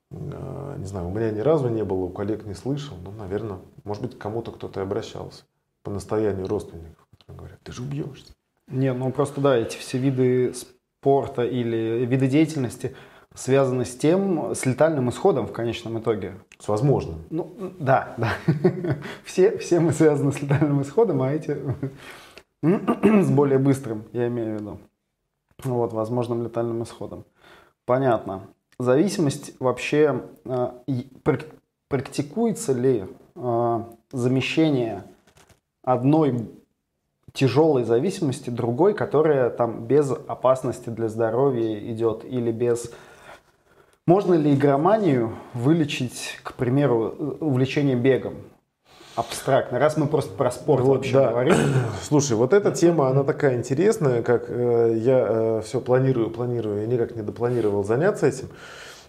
Э, не знаю, у меня ни разу не было, у коллег не слышал, но, наверное, может быть, кому-то кто-то и обращался по настоянию родственников, говорят, ты же убьешься. Не, ну просто да, эти все виды спорта или виды деятельности связаны с тем, с летальным исходом в конечном итоге. С возможным. Ну, да, да. Все, все мы связаны с летальным исходом, а эти с более быстрым, я имею в виду. Вот, возможным летальным исходом. Понятно зависимость вообще э, практикуется ли э, замещение одной тяжелой зависимости другой, которая там без опасности для здоровья идет или без... Можно ли игроманию вылечить, к примеру, увлечение бегом? абстрактно, раз мы просто про спорт вот, вообще да. говорим. Слушай, вот эта тема, она такая интересная, как э, я э, все планирую, планирую, я никак не допланировал заняться этим.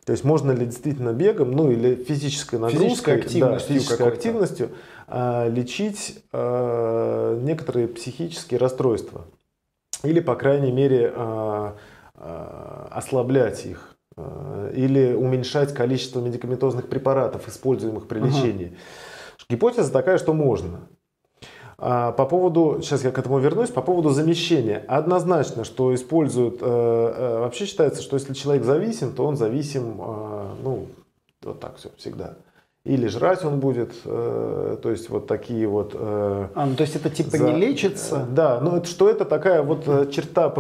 То есть можно ли действительно бегом, ну или физической нагрузкой, физической активностью, да, физической активностью э, лечить э, некоторые психические расстройства или, по крайней мере, э, э, ослаблять их э, или уменьшать количество медикаментозных препаратов, используемых при лечении. Ага. Гипотеза такая, что можно. А по поводу, сейчас я к этому вернусь, по поводу замещения. Однозначно, что используют, э, э, вообще считается, что если человек зависим, то он зависим, э, ну, вот так все, всегда. Или жрать он будет, то есть вот такие вот... А, ну то есть это типа за... не лечится? Да, ну это, что это такая вот черта,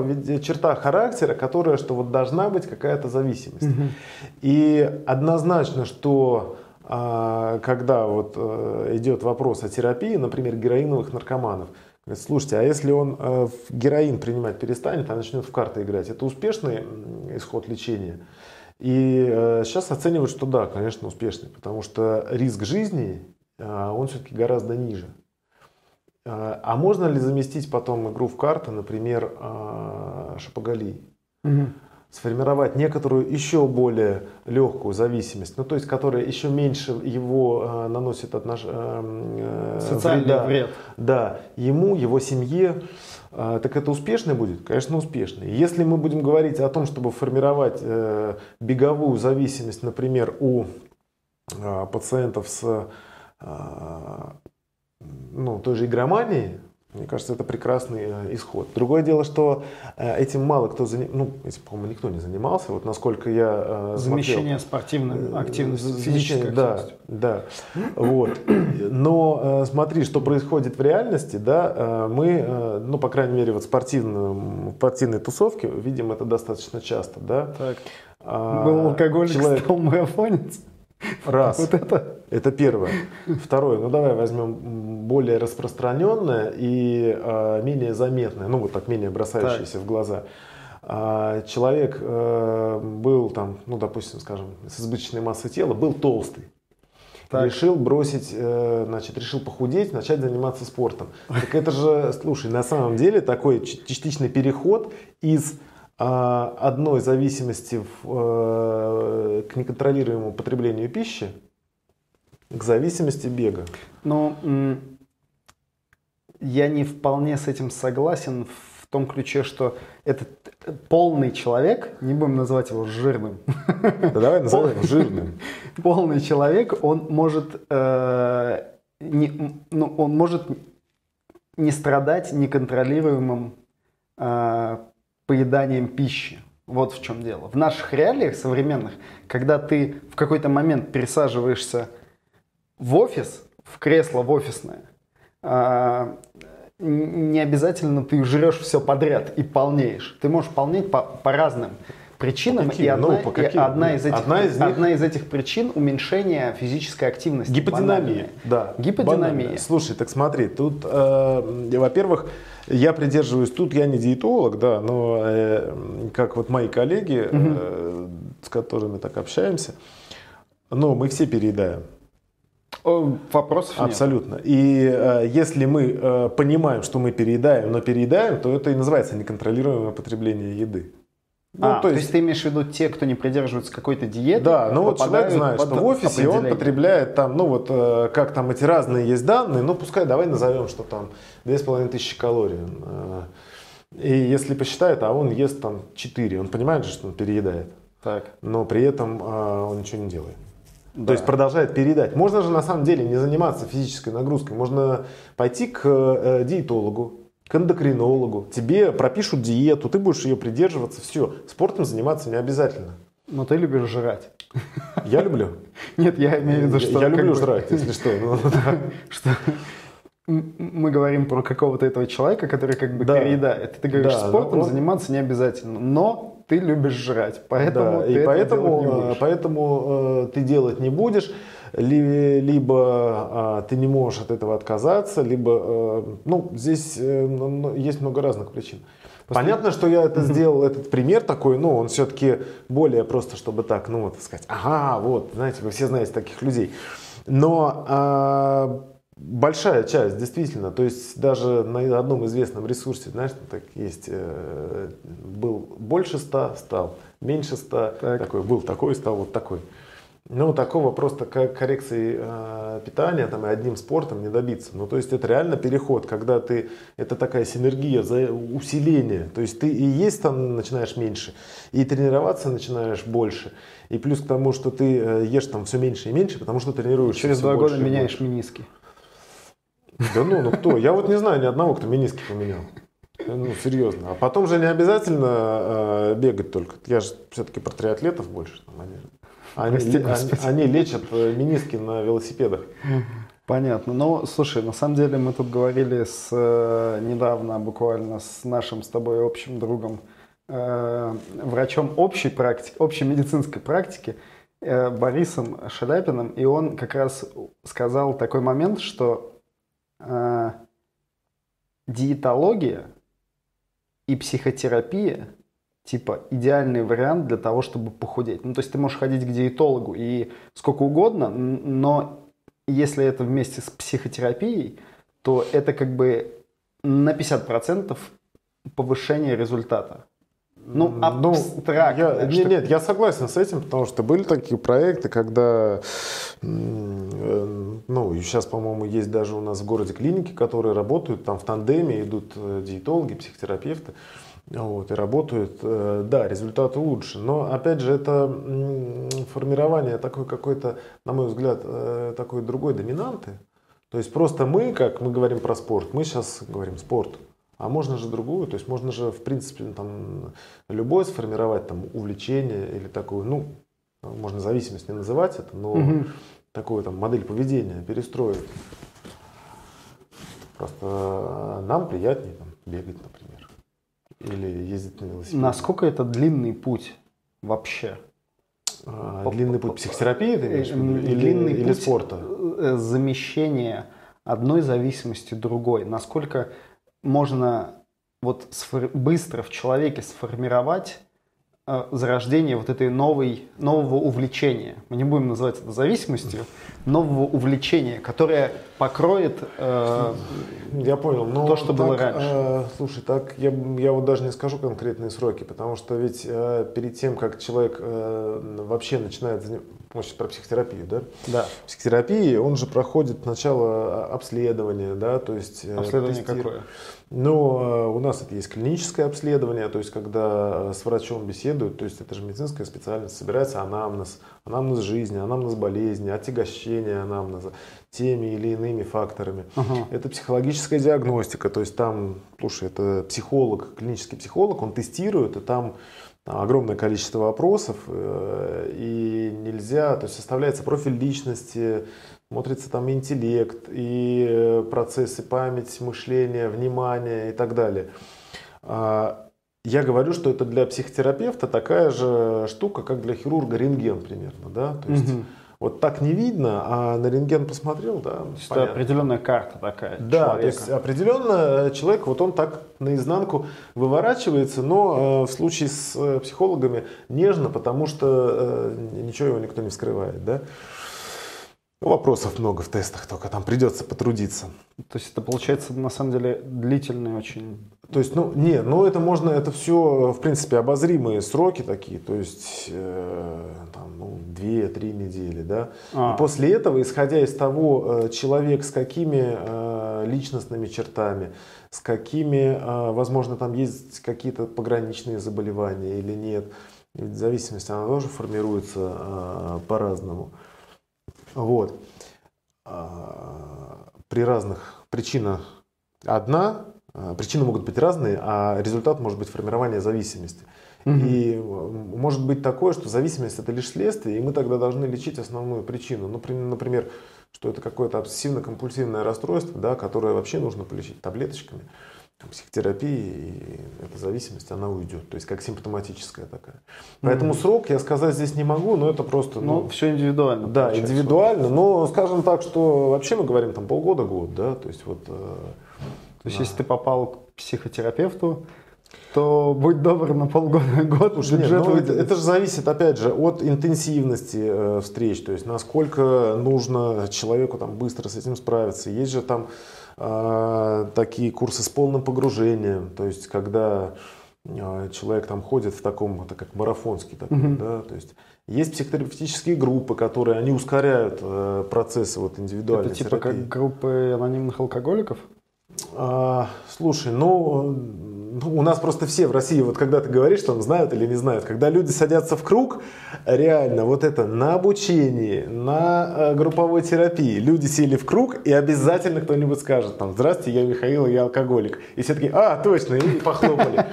черта характера, которая, что вот должна быть какая-то зависимость. Угу. И однозначно, что а, когда вот э, идет вопрос о терапии, например, героиновых наркоманов, слушайте, а если он э, героин принимать перестанет, а начнет в карты играть, это успешный исход лечения? И сейчас э, оценивают, что да, конечно, успешный, потому что риск жизни, он все-таки гораздо ниже. А можно ли заместить потом игру в карты, например, шапоголей? Угу сформировать некоторую еще более легкую зависимость, ну то есть которая еще меньше его э, наносит отнош... э, социальный вреда, вред. Да, ему, его семье. Э, так это успешный будет? Конечно, успешный. Если мы будем говорить о том, чтобы формировать э, беговую зависимость, например, у э, пациентов с э, ну, той же игроманией, мне кажется, это прекрасный э, исход. Другое дело, что э, этим мало кто занимался, ну, этим, по-моему, никто не занимался. Вот насколько я э, Замещение спортивной активности, физической Да, да. Вот. Но смотри, что происходит в реальности, да, мы, ну, по крайней мере, вот в спортивной, спортивной тусовке видим это достаточно часто, да. Так. А, Был алкоголик, человек... стал марафонец. Раз. Вот это. Это первое. Второе. Ну давай возьмем более распространенное и э, менее заметное, ну вот так менее бросающееся так. в глаза. А, человек э, был там, ну допустим, скажем, с избыточной массой тела, был толстый. Так. Решил бросить, э, значит, решил похудеть, начать заниматься спортом. Так это же, слушай, на самом деле такой частичный переход из а одной зависимости в, э, к неконтролируемому потреблению пищи к зависимости бега. Ну, я не вполне с этим согласен в том ключе, что этот полный человек, не будем называть его жирным. Да давай назовем жирным. Полный человек, он может, э, не, ну, он может не страдать неконтролируемым э, поеданием пищи. Вот в чем дело. В наших реалиях современных, когда ты в какой-то момент пересаживаешься в офис, в кресло в офисное, э, не обязательно ты жрешь все подряд и полнеешь. Ты можешь полнеть по, по разным причинам. Каким? И, одна, Ну, по и одна, из этих, Одна из них- одна из этих причин уменьшение физической активности. Гиподинамия, банальной. да. Гиподинамия. банально. Слушай, так смотри, тут, э, во-первых, я придерживаюсь, тут я не диетолог, да, но э, как вот мои коллеги, э, с которыми так общаемся, но мы все переедаем. О, Вопросов нет. Абсолютно. И э, если мы э, понимаем, что мы переедаем, но переедаем, то это и называется неконтролируемое потребление еды. Ну, а, то, есть... ты имеешь в виду те, кто не придерживается какой-то диеты? Да, ну вот человек знает, что в офисе он потребляет там, ну вот э, как там эти разные есть данные, ну пускай давай назовем, что там 2500 калорий. Э, И если посчитает, а он ест там 4, он понимает же, что он переедает, Так. но при этом э, он ничего не делает. Да. То есть продолжает переедать. Можно же на самом деле не заниматься физической нагрузкой. Можно пойти к э, диетологу, к эндокринологу. Тебе пропишут диету, ты будешь ее придерживаться. Все. Спортом заниматься не обязательно. Но ты любишь жрать. Я люблю. Нет, я имею в виду, что... Я люблю жрать, если что. Ну, что мы говорим про какого-то этого человека, который как бы Да. переедает. Ты говоришь, Да, спортом он- заниматься не обязательно, но ты любишь жрать, поэтому Да, ты и поэтому, не э, будешь. поэтому э, ты делать не будешь, ли- либо э, ты не можешь от этого отказаться, либо, э, ну, здесь э, есть много разных причин. Понятно, что я это сделал, этот пример такой, ну, он все-таки более просто, чтобы так, ну, вот сказать, ага, вот, знаете, вы все знаете таких людей. Но а, большая часть, действительно, то есть даже на одном известном ресурсе, знаешь, так есть, э, был больше 100, стал меньше 100, Так. такой был такой, стал вот такой. Ну, такого просто ко- коррекции э, питания там, и одним спортом не добиться. Ну, то есть это реально переход, когда ты, это такая синергия, за усиление. То есть ты и есть там начинаешь меньше, и тренироваться начинаешь больше. И плюс к тому, что ты э, ешь там все меньше и меньше, потому что тренируешься Через два года меняешь больше. миниски. Да ну, ну кто? Я вот не знаю ни одного, кто миниски поменял. Ну, серьезно. А потом же не обязательно э, бегать только. Я же все-таки про триатлетов больше. Там, они, они, Прости, они- они лечат э, миниски на велосипедах. Понятно. Но, слушай, на самом деле мы тут говорили с, э, недавно буквально с нашим с тобой общим другом, э, врачом общей практики, общей медицинской практики, э, Борисом Шаляпиным, и он как раз сказал такой момент, что э, диетология и психотерапия типа идеальный вариант для того, чтобы похудеть. Ну, то есть ты можешь ходить к диетологу и сколько угодно, но если это вместе с психотерапией, то это как бы на 50% повышение результата. Ну, Ну, абстрактно. я- не- что- нет, я согласен с этим, потому что были такие проекты, когда, э, ну, сейчас, по-моему, есть даже у нас в городе клиники, которые работают, там в тандеме идут э, диетологи, психотерапевты, вот, и работают, э, да, результаты лучше, но, опять же, это формирование такой какой-то, на мой взгляд, такой другой доминанты, то есть просто мы, как мы говорим про спорт, мы сейчас говорим спорт, а можно же другую, то есть можно же, в принципе, там, любое сформировать там, увлечение или такую, ну, можно зависимость не называть это, но Мгм. такую там модель поведения перестроить. Просто э, нам приятнее там, бегать, например, или ездить на велосипеде. Насколько это длинный путь вообще? А, длинный путь психотерапии, ты имеешь в виду? Э, или, длинный или путь спорта? э, замещения одной зависимости другой. Насколько можно вот быстро в человеке сформировать э, зарождение вот этой новой, нового увлечения. Мы не будем называть это зависимостью, нового увлечения, которое покроет э, я понял. Но то, что так, было раньше. Э, слушай, так я, я вот даже не скажу конкретные сроки, потому что ведь э, перед тем, как человек э, вообще начинает заниматься, про психотерапию, да? Да. Психотерапии, он же проходит сначала обследование, да, то есть... Э, обследование тестир... какое? Ну, э, у нас это есть клиническое обследование, то есть когда с врачом беседуют, то есть это же медицинская специальность, собирается анамнез, анамнез жизни, анамнез болезни, отягощение анамнеза теми или иными факторами. Uh-huh. Это психологическая диагностика, то есть там, слушай, это психолог, клинический психолог, он тестирует, и там огромное количество вопросов, э, и нельзя, то есть составляется профиль личности, смотрится там интеллект, и э, процессы память, мышления, внимания и так далее. Я говорю, что это для психотерапевта такая же штука, как для хирурга рентген примерно, да, то есть угу. Вот так не видно, а на рентген посмотрел, да. То есть это определенная карта такая. Да, человека. то есть определенно человек, вот он так наизнанку выворачивается, но э, в случае с э, психологами нежно, потому что э, ничего его никто не вскрывает, да. Ну, вопросов много в тестах, только там придется потрудиться. То есть это получается на самом деле длительный очень. То есть, ну, не, ну это можно, это все, в принципе, обозримые сроки такие, то есть, э, там, ну, 2-3 недели, да. А. И после этого, исходя из того, э, человек с какими э, личностными чертами, с какими, э, возможно, там есть какие-то пограничные заболевания или нет, ведь зависимость, она тоже формируется э, по-разному. Вот. А, при разных причинах одна, а, причины могут быть разные, а результат может быть формирование зависимости. Угу. И может быть такое, что зависимость это лишь следствие, и мы тогда должны лечить основную причину. Ну, например, что это какое-то обсессивно-компульсивное расстройство, да, которое вообще нужно полечить таблеточками психотерапии, и эта зависимость, она уйдет. То есть как симптоматическая такая. Поэтому mm-hmm. срок я сказать здесь не могу, но это просто... Ну, ну все индивидуально. Да, индивидуально, но скажем так, что вообще мы говорим там полгода-год, да, то есть вот... Э, то есть да. если ты попал к психотерапевту, то будь добр на полгода, год Слушай, нет, ну, это, это же зависит, опять же, от интенсивности э, встреч, то есть насколько нужно человеку там быстро с этим справиться. Есть же там такие курсы с полным погружением, то есть когда э, человек там ходит в таком, это как марафонский такой, угу. да, то есть есть психотерапевтические группы, которые они ускоряют э, процессы вот индивидуальной Это типа терапии. как группы анонимных алкоголиков? А, слушай, ну ну, у нас просто все в России, вот когда ты говоришь, там знают или не знают, когда люди садятся в круг, реально вот это на обучении, на э, групповой терапии, люди сели в круг и обязательно кто-нибудь скажет, там, здравствуйте, я Михаил, я алкоголик. И все таки а, точно, и похлопали.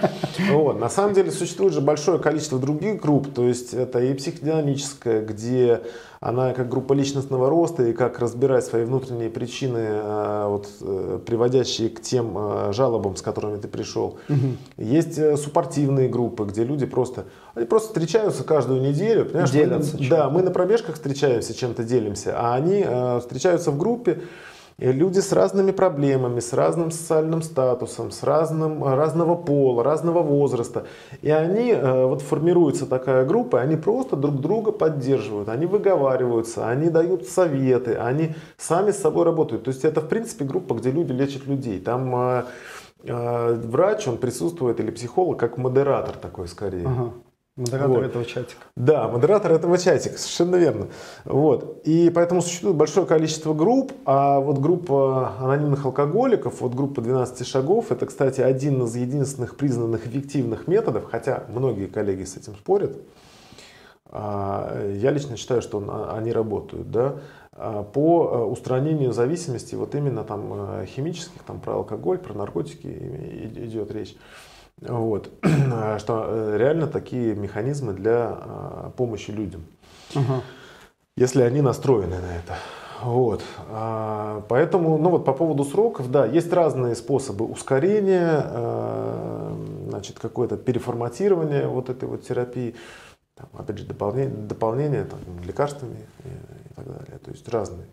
Вот. На самом деле существует же большое количество других групп, то есть это и психодинамическая, где она как группа личностного роста и как разбирать свои внутренние причины, э, вот, э, приводящие к тем э, жалобам, с которыми ты пришел. Угу. Есть суппортивные группы, где люди просто, они просто встречаются каждую неделю. Делятся. Мы, да, мы на пробежках встречаемся, чем-то делимся, а они встречаются в группе, люди с разными проблемами, с разным социальным статусом, с разным, разного пола, разного возраста. И они, э, вот формируется такая группа, они просто друг друга поддерживают, они выговариваются, они дают советы, они сами с собой работают. То есть это, в принципе, группа, где люди лечат людей. Там э, э, врач, он присутствует, или психолог, как модератор такой скорее. Ага. Модератор вот. этого чатика. Да, модератор этого чатика, совершенно верно. Вот. И поэтому существует большое количество групп, а вот группа анонимных алкоголиков, вот группа 12 шагов, это, кстати, один из единственных признанных эффективных методов, хотя многие коллеги с этим спорят. А, я лично считаю, что они работают, да, а, по э, устранению зависимости, вот именно там э, химических, там про алкоголь, про наркотики идет речь. Вот. Что э, реально такие механизмы для а, помощи людям. Угу. Если они настроены на это. Вот. А, поэтому, ну вот по поводу сроков, да, есть разные способы ускорения, а, значит, какое-то переформатирование вот этой вот терапии, там, опять же, дополнение, дополнение там, лекарствами и, и так далее. То есть разные.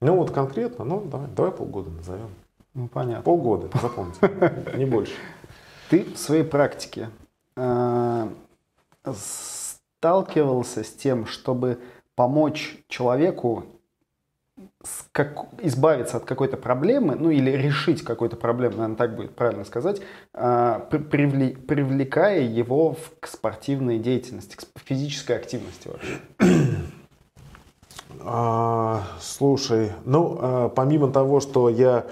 Ну вот конкретно, ну давай, давай полгода назовем. Ну понятно. Полгода, запомните, не больше. Ты в своей практике э, сталкивался с тем, чтобы помочь человеку избавиться от какой-то проблемы, ну или решить какую-то проблему, наверное, так будет правильно сказать, э, привлекая его к спортивной деятельности, к физической активности вообще? А, слушай, ну, а, помимо того, что я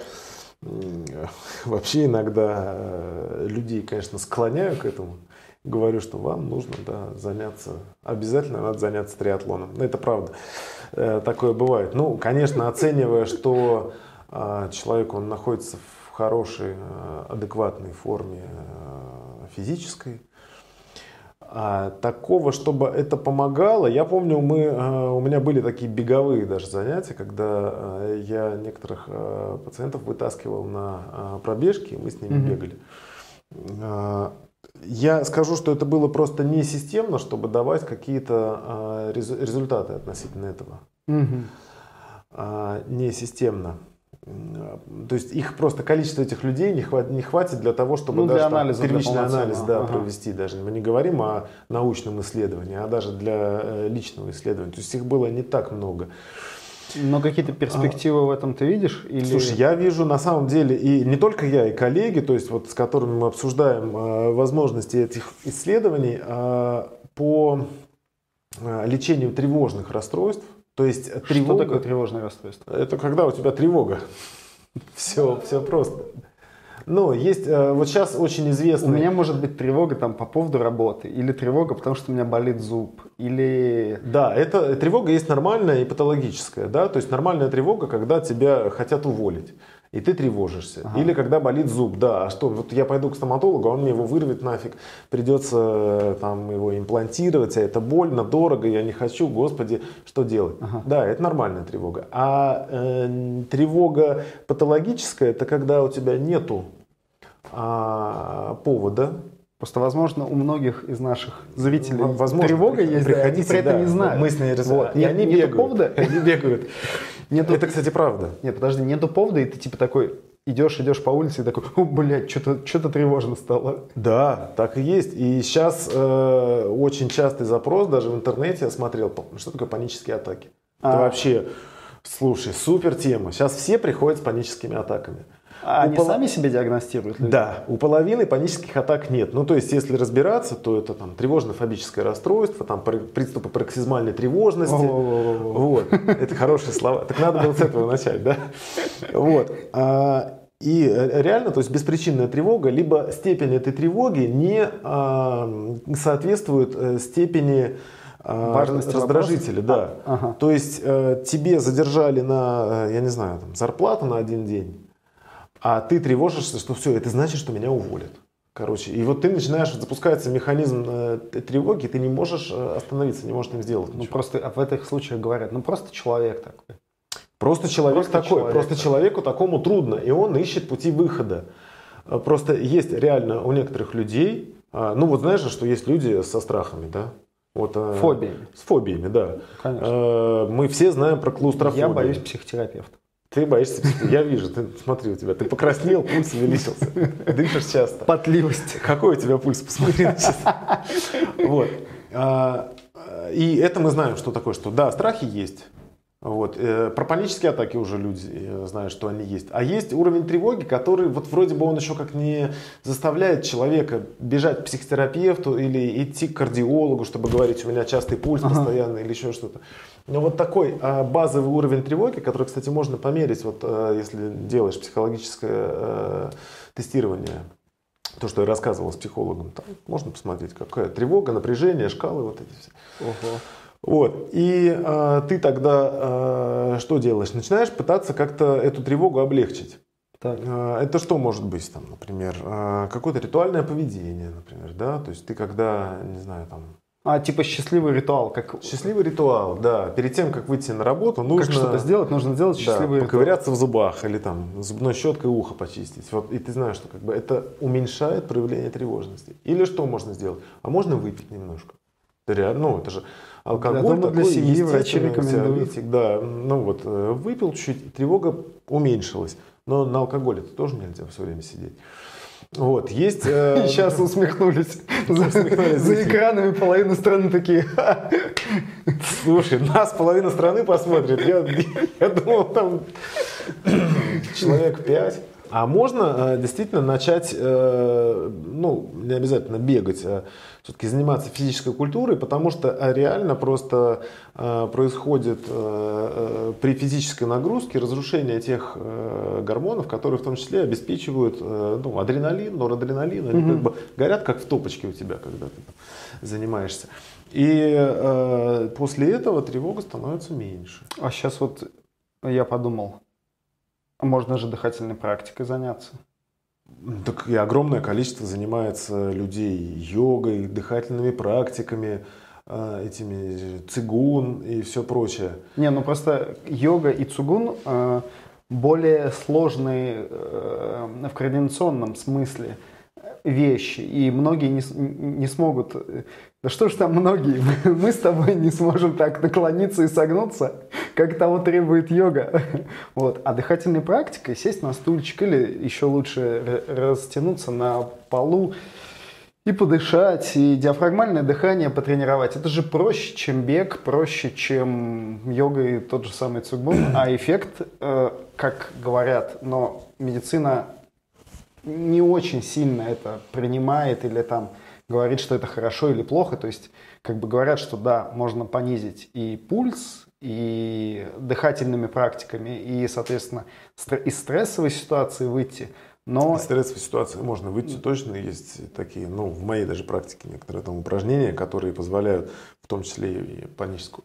вообще иногда э, людей, конечно, склоняю к этому, говорю, что вам нужно да, заняться, обязательно надо заняться триатлоном. Ну, это правда, э, такое бывает. Ну, конечно, оценивая, что а, человек, он находится в хорошей, э, адекватной форме физической, а, такого, чтобы это помогало, я помню, мы, э, у меня были такие беговые даже занятия, когда э, я некоторых э, пациентов вытаскивал на пробежки, и мы с ними mm-hmm. бегали. Я скажу, что это было просто не системно, чтобы давать какие-то результаты относительно этого. Mm-hmm. Не системно. То есть их просто количество этих людей не, хватит, не хватит для того, чтобы ну, даже для анализа, там, первичный для анализ да, ага. провести. Даже мы не говорим о научном исследовании, а даже для э, личного исследования. То есть их было не так много. Но какие-то перспективы а, в этом ты видишь? Или... Слушай, я вижу на самом деле, и не только я, и коллеги, то есть вот с которыми мы обсуждаем э, возможности этих исследований э, по э, лечению тревожных расстройств, то есть тревога... Что такое тревожное расстройство? Это когда у тебя тревога. Все, все просто. Ну, есть, э, вот сейчас очень известно. У меня может быть тревога там по поводу работы, или тревога, потому что у меня болит зуб, или... Да, это тревога есть нормальная и патологическая, да, то есть нормальная тревога, когда тебя хотят уволить и ты тревожишься. Ага. Или когда болит зуб, да, а что, вот я пойду к стоматологу, а он мне его вырвет нафиг, придется э, там его имплантировать, а это больно, дорого, я не хочу, господи, что делать? Ага. Да, это нормальная тревога. А э, тревога патологическая, это когда у тебя нету а, повода, Просто, возможно, у многих из наших зрителей возможно, тревога есть, да, они при этом да, не знают. Мы с ней вот. И они бегают. Повода. Они бегают. Нету... Это, кстати, правда. Нет, подожди, нету повода, и ты типа такой идешь, идешь по улице и такой, о, блядь, что-то что тревожно стало. Да, так и есть. И сейчас э, очень частый запрос, даже в интернете я смотрел, что такое панические атаки. А. Это вообще, слушай, супер тема. Сейчас все приходят с паническими атаками. А они пол... сами себе диагностируют? Люди? Да, у половины панических атак нет. Ну, то есть, если разбираться, то это там тревожно-фобическое расстройство, там приступы пароксизмальной тревожности. Вот, это хорошие слова. Так надо было с этого начать, да? Вот. А, и реально, то есть беспричинная тревога, либо степень этой тревоги не а, соответствует э, степени а, Важность раздражителя, да. Ага. То есть э, тебе задержали на, э, я не знаю, там, зарплату на один день, а ты тревожишься, что все, это значит, что меня уволят. Короче, и вот ты начинаешь, запускается механизм э, тревоги, ты не можешь э, остановиться, не можешь им сделать. Ну просто в этих случаях говорят, ну просто человек такой. Просто человек просто такой, человек просто такой. человеку такому трудно, и он ищет пути выхода. Э, просто есть реально у некоторых людей, э, ну вот знаешь, что есть люди со страхами, да? Вот, фобиями. С фобиями, да. Конечно. Мы все знаем про клаустрофобию. Я боюсь психотерапевта. Ты боишься, я вижу, ты смотри у тебя, ты покраснел, пульс увеличился, дышишь часто. Потливость. Какой у тебя пульс, посмотри сейчас. Вот. А, и это мы знаем, что такое, что да, страхи есть. Вот. Э, про панические атаки уже люди э, знают, что они есть. А есть уровень тревоги, который вот вроде бы он еще как не заставляет человека бежать к психотерапевту или идти к кардиологу, чтобы говорить, у меня частый пульс ага. постоянно или еще что-то. Но вот такой а, базовый уровень тревоги, который, кстати, можно померить, вот, а, если делаешь психологическое тестирование, то, что я рассказывал с психологом, там можно посмотреть, какая тревога, напряжение, шкалы, вот эти все. Ого. Вот. И а, ты тогда а, что делаешь? Начинаешь пытаться как-то эту тревогу облегчить. Так. А, это что может быть, там, например, а, какое-то ритуальное поведение, например, да? То есть ты когда, не знаю, там, а, типа счастливый ритуал. Как... Счастливый ритуал, да. Перед тем, как выйти на работу, нужно... Как что-то сделать, нужно сделать счастливый да, ритуал. поковыряться в зубах или там зубной щеткой ухо почистить. Вот, и ты знаешь, что как бы это уменьшает проявление тревожности. Или что можно сделать? А можно выпить немножко. Это реально, ну, это же алкоголь такой, для семьи врачи рекомендуют. Да, ну вот, э, выпил чуть-чуть, тревога уменьшилась. Но на алкоголе это тоже нельзя все время сидеть. Вот, есть... Э... Сейчас усмехнулись. усмехнулись за, за экранами половина страны такие. Слушай, нас половина страны посмотрит. Я, я думал, там человек пять. А можно э, действительно начать, э, ну, не обязательно бегать, а все-таки заниматься физической культурой, потому что э, реально просто происходит при физической нагрузке разрушение тех гормонов, которые в том числе обеспечивают ну, адреналин, норадреналин. Они угу. как бы горят как в топочке у тебя, когда ты занимаешься. И после этого тревога становится меньше. А сейчас вот я подумал, можно же дыхательной практикой заняться. Так и огромное количество занимается людей йогой, дыхательными практиками, а, этими цигун и все прочее. Не, ну просто йога и цигун а, более сложные э, в координационном смысле вещи, и многие не, не смогут... Да что ж там многие? Мы с тобой не сможем так наклониться и согнуться, как того требует йога. Вот. А дыхательная практика, сесть на стульчик или еще лучше растянуться на полу и подышать, и диафрагмальное дыхание потренировать. Это же проще, чем бег, проще, чем йога и тот же самый цугбун. А эффект, э, как говорят, но медицина не очень сильно это принимает или там говорит, что это хорошо или плохо. То есть как бы говорят, что да, можно понизить и пульс, и дыхательными практиками, и, соответственно, из стрессовой ситуации выйти. Но... Из стрессовой ситуации можно выйти точно. Есть такие, ну, в моей даже практике некоторые там упражнения, которые позволяют в том числе и паническую,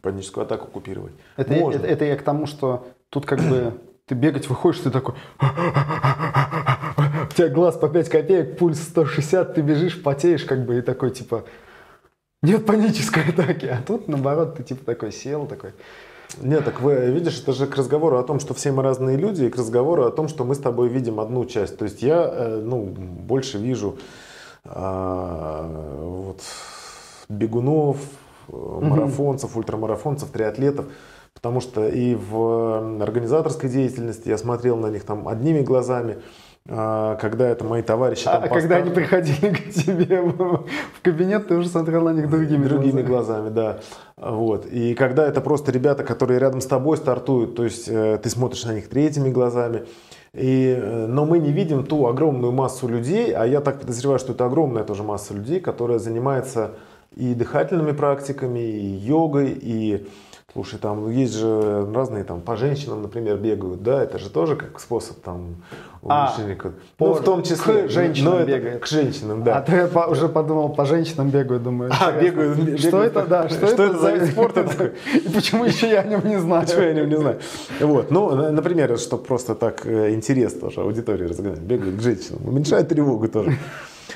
паническую атаку купировать. Это, это, это я к тому, что тут как бы ты бегать выходишь, ты такой... У тебя глаз по 5 копеек, пульс 160, ты бежишь, потеешь как бы и такой типа... Нет панической атаки. А тут наоборот, ты типа такой сел, такой... Нет, так вы видишь, это же к разговору о том, что все мы разные люди, и к разговору о том, что мы с тобой видим одну часть. То есть я, э, ну, больше вижу а, вот, бегунов, марафонцев, ультрамарафонцев, триатлетов, потому что и в организаторской деятельности я смотрел на них там одними глазами, а, когда это мои товарищи там, А постав... когда они приходили к тебе в кабинет, ты уже смотрел на них другими, другими глазами. глазами, да. Вот. И когда это просто ребята, которые рядом с тобой стартуют, то есть э, ты смотришь на них третьими глазами, и, э, но мы не видим ту огромную массу людей, а я так подозреваю, что это огромная тоже масса людей, которая занимается и дыхательными практиками, и йогой, и Слушай, там есть же разные там по женщинам, например, бегают, да, это же тоже как способ там уменьшения. А, ну, в том числе. К женщинам но бегают. К женщинам, да. А ты по, уже подумал, по женщинам бегают, думаю. А, бегают, бегают. Что это, да, что, что это, за вид спорта такой? И почему еще я о нем не знаю? Почему я о нем не знаю? Вот, ну, например, чтобы просто так э, интерес тоже аудитории разгонять, бегают к женщинам, уменьшает тревогу тоже.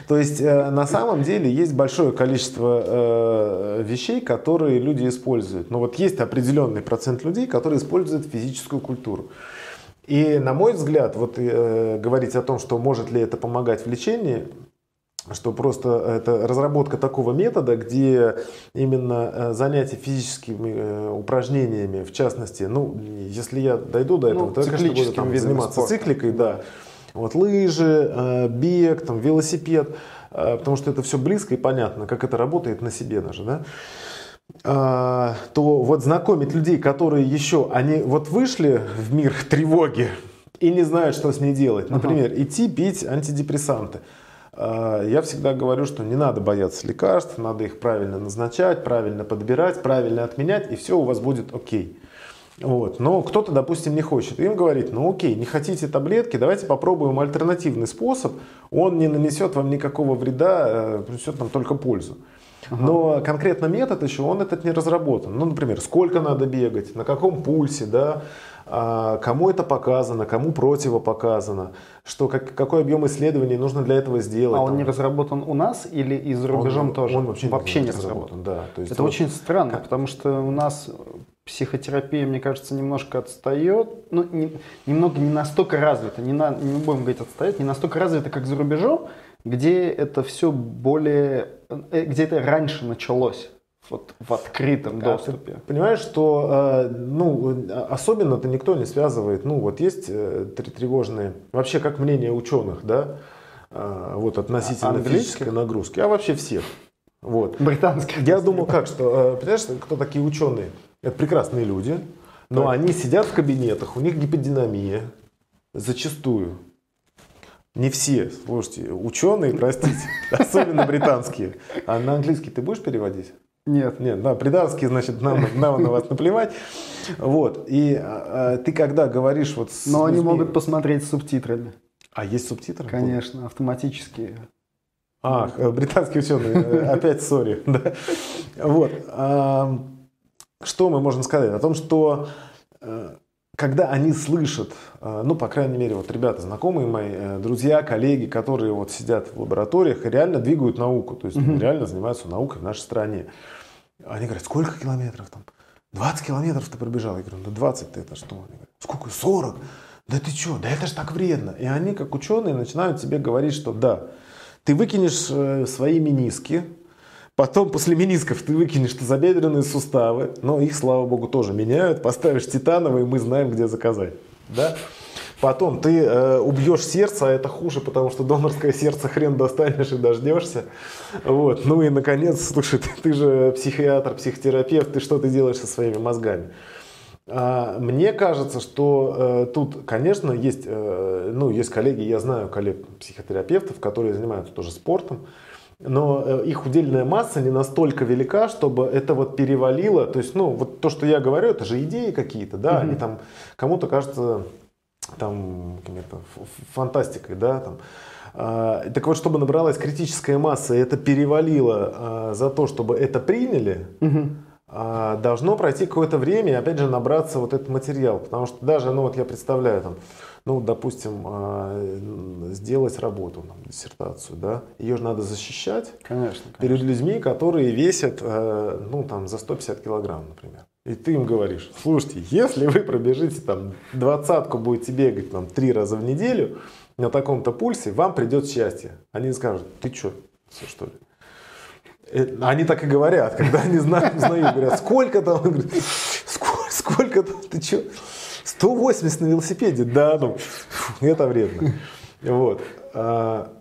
То есть э, на самом деле есть большое количество э, вещей, которые люди используют. Но вот есть определенный процент людей, которые используют физическую культуру. И на мой взгляд, вот э, говорить о том, что может ли это помогать в лечении, что просто это разработка такого метода, где именно занятие физическими упражнениями, в частности, ну, если я дойду до этого, ну, то я, конечно, буду там, заниматься спорта. цикликой, да, вот лыжи, э, бег, там, велосипед, э, потому что это все близко и понятно, как это работает на себе даже, да а, то вот знакомить людей, которые еще, они вот вышли в мир тревоги и не знают, что с ней делать. Например, uh-huh. идти пить антидепрессанты. А, я всегда говорю, что не надо бояться лекарств, надо их правильно назначать, правильно подбирать, правильно отменять, и все у вас будет окей. Вот. Но кто-то, допустим, не хочет. Им говорит, ну окей, не хотите таблетки, давайте попробуем альтернативный способ. Он не нанесет вам никакого вреда, э, принесет нам только пользу. Ага. Но конкретно метод еще, он этот не разработан. Ну, например, сколько надо бегать, на каком пульсе, да, а, кому это показано, кому противопоказано, что, как, какой объем исследований нужно для этого сделать. А он там. не разработан у нас или и за рубежом он, тоже? Он вообще, вообще не разработан. разработан да. То есть это вот, очень странно, как... потому что у нас психотерапия, мне кажется, немножко отстает, ну, не, немного не настолько развита, не, на, не будем говорить отстает, не настолько развита, как за рубежом, где это все более, э, где это раньше началось вот в открытом а доступе. Ты понимаешь, что э, ну, особенно-то никто не связывает. Ну, вот есть э, тревожные, вообще как мнение ученых, да, а, вот относительно Английских? физической нагрузки, а вообще всех. Вот. Британских. Я думал как, что, э, понимаешь, кто такие ученые? Это прекрасные люди, но Так. они сидят в кабинетах, у них гиподинамия, зачастую. Не все, слушайте, ученые, простите, особенно британские. А на английский ты будешь переводить? Нет. Нет, да, британские, значит, нам, нам на вас наплевать. Вот, и а, а, ты когда говоришь вот с Но они людьми- могут посмотреть с субтитрами. А есть субтитры? Конечно, автоматически. А, э, британские ученые, э, опять сори. да. Вот. Что мы можем сказать? О том, что э, когда они слышат, э, ну, по крайней мере, вот ребята, знакомые мои, э, друзья, коллеги, которые вот сидят в лабораториях и реально двигают науку, то есть Мгм. реально занимаются наукой в нашей стране. Они говорят, сколько километров там? 20 километров ты пробежал. Я говорю, ну 20 ты это что? Они говорят, сколько? 40? Да ты что? Да это же так вредно. И они, как ученые, начинают тебе говорить, что да, ты выкинешь свои мениски, потом после менисков ты выкинешь тазобедренные суставы, но их, слава богу, тоже меняют, поставишь титановые, мы знаем, где заказать. Да? Потом ты э, убьешь сердце, а это хуже, потому что донорское сердце хрен достанешь и дождешься. Вот. Ну и, наконец, слушай, ты, ты же психиатр, психотерапевт, ты что ты делаешь со своими мозгами? А, Мне кажется, что э, тут, конечно, есть, э, ну, есть коллеги, я знаю коллег-психотерапевтов, которые занимаются тоже спортом, но э, их удельная масса не настолько велика, чтобы это вот перевалило. То есть, ну, вот то, что я говорю, это же идеи какие-то, да, они там кому-то кажется там какими-то фантастикой, да, там. А, Так вот, чтобы набралась критическая масса, и это перевалило а, за то, чтобы это приняли, а, должно пройти какое-то время и опять же набраться вот этот материал. Потому что даже, ну вот я представляю, там, ну, допустим, а, сделать работу, там, диссертацию, да, ее же надо защищать Конечно. перед людьми, которые весят, э, ну, там, за 150 килограмм, например. И ты им говоришь, слушайте, если вы пробежите там двадцатку, будете бегать там три раза в неделю на таком-то пульсе, вам придет счастье. Они скажут, ты что, что ли? Э, Они так и говорят, когда они знают, узнают, говорят, сколько там, Он говорит, сколько, сколько там, ты что, 180 на велосипеде, да, ну, фу, это вредно. Вот. А,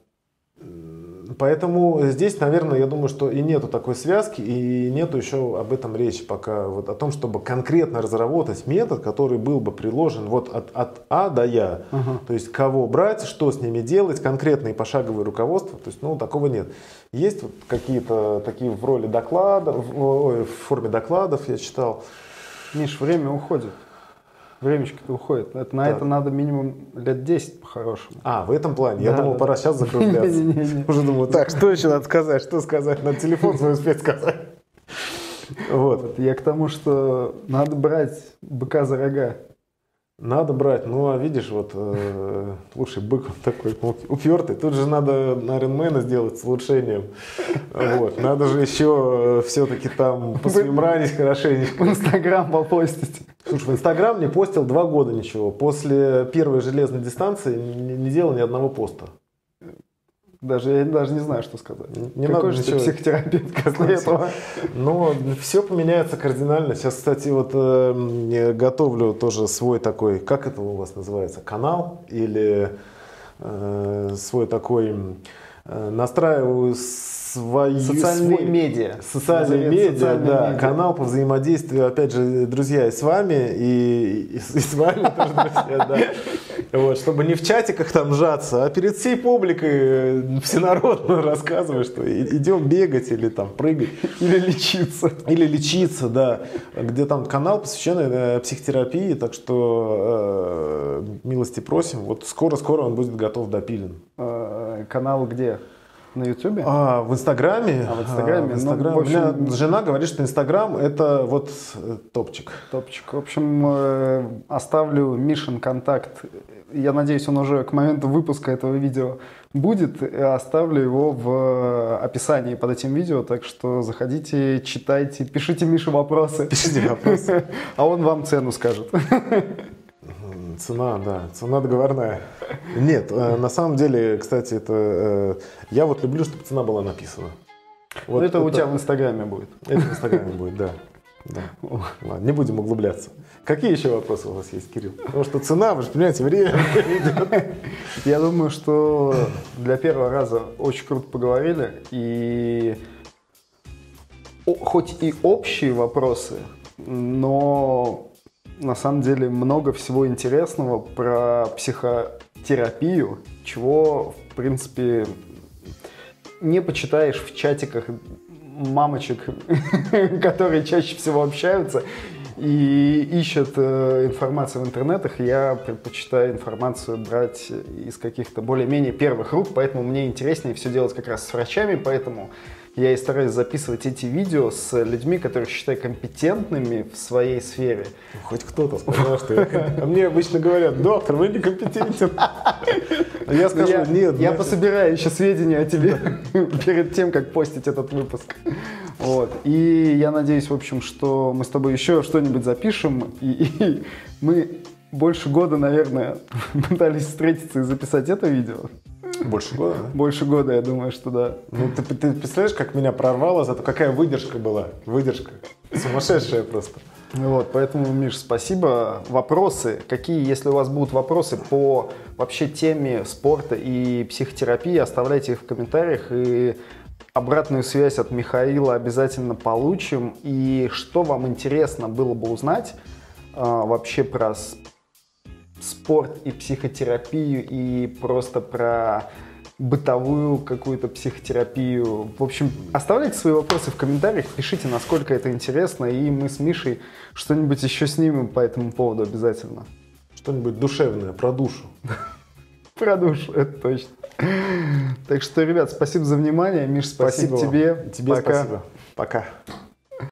Поэтому здесь, наверное, я думаю, что и нету такой связки, и нету еще об этом речи пока, вот о том, чтобы конкретно разработать метод, который был бы приложен вот от, от А до Я. Ага. То есть кого брать, что с ними делать, конкретные пошаговые руководства, то есть, ну, такого нет. Есть вот какие-то такие в роли докладов, ой, в форме докладов я читал. Миш, время уходит. Времечко-то уходит. Это, на Так. это надо минимум лет 10 по-хорошему. А, в этом плане. Я Да, думал, да. пора сейчас закругляться. Уже думаю, так, что еще надо сказать, что сказать, надо телефон свой успеть сказать. Вот. Вот, Я к тому, что надо брать быка за рога. Надо брать, ну а видишь, вот э, лучший бык он такой уп- упертый. Тут же надо на Ironman сделать с улучшением. Вот. Надо же еще все-таки там посвимранить В хорошенечко. Инстаграм попостить. Слушай, в Инстаграм не постил два года ничего. После первой железной дистанции не, не делал ни одного поста. Даже я даже не знаю, что сказать. Не Какой же ты ничего. психотерапевт после этого? Но все поменяется кардинально. Сейчас, кстати, вот э, готовлю тоже свой такой, как это у вас называется, канал или э, свой такой э, настраиваю свою Социальные свой- медиа. Социальные медиа, социальные да, медиа. канал по взаимодействию, опять же, друзья, и с вами, и, и с и с вами тоже, друзья, да. Вот, чтобы не в чатиках там сжаться, а перед всей публикой э, всенародно рассказывать, что идем бегать или там прыгать. Или лечиться. Или лечиться, да. Где там канал, посвященный э, психотерапии, так что э, милости просим. Вот скоро-скоро он будет готов допилен. Э, Канал где? На Ютубе? А, в Инстаграме? А, в Инстаграме? в Ну, Инстаграме. в общем- У меня жена говорит, что Инстаграм это вот э, топчик. Топчик. В общем, э, оставлю Мишин контакт. Я надеюсь, он уже к моменту выпуска этого видео будет. Оставлю его в описании под этим видео. Так что заходите, читайте, пишите Мише вопросы. Пишите вопросы. А он вам цену скажет. Цена, да, цена договорная. Нет, э, на самом деле, кстати, это э, я вот люблю, чтобы цена была написана. Вот это, у тебя в Инстаграме будет. Это в Инстаграме будет, да. Да. Ладно, не будем углубляться. Какие еще вопросы у вас есть, Кирилл? Потому что цена, вы же понимаете, время идет. Я думаю, что для первого раза очень круто поговорили. И хоть и общие вопросы, но на самом деле много всего интересного про психотерапию, чего, в принципе, не почитаешь в чатиках мамочек, которые чаще всего общаются и ищут э, информацию в интернетах, я предпочитаю информацию брать из каких-то более-менее первых рук, поэтому мне интереснее все делать как раз с врачами, поэтому я и стараюсь записывать эти видео с людьми, которые считаю компетентными в своей сфере. Ну, хоть кто-то сказал, что я... А мне обычно говорят, доктор, вы не компетентен. Я скажу, нет. Я пособираю еще сведения о тебе перед тем, как постить этот выпуск. Вот. И я надеюсь, в общем, что мы с тобой еще что-нибудь запишем. И, и мы больше года, наверное, пытались встретиться и записать это видео. Больше года, да? Больше года, я думаю, что да. Ну, ты, ты представляешь, как меня прорвало, зато какая выдержка была. Выдержка. Сумасшедшая просто. Вот, поэтому, Миш, спасибо. Вопросы, какие, если у вас будут вопросы по вообще теме спорта и психотерапии, оставляйте их в комментариях и обратную связь от Михаила обязательно получим. И что вам интересно было бы узнать а, вообще про спорт и психотерапию и просто про бытовую какую-то психотерапию. В общем, оставляйте свои вопросы в комментариях, пишите, насколько это интересно, и мы с Мишей что-нибудь еще снимем по этому поводу обязательно. Что-нибудь душевное, про душу. Про душу, это точно. Так что, ребят, спасибо за внимание. Миш, спасибо, спасибо тебе. Тебе Пока. спасибо. Пока.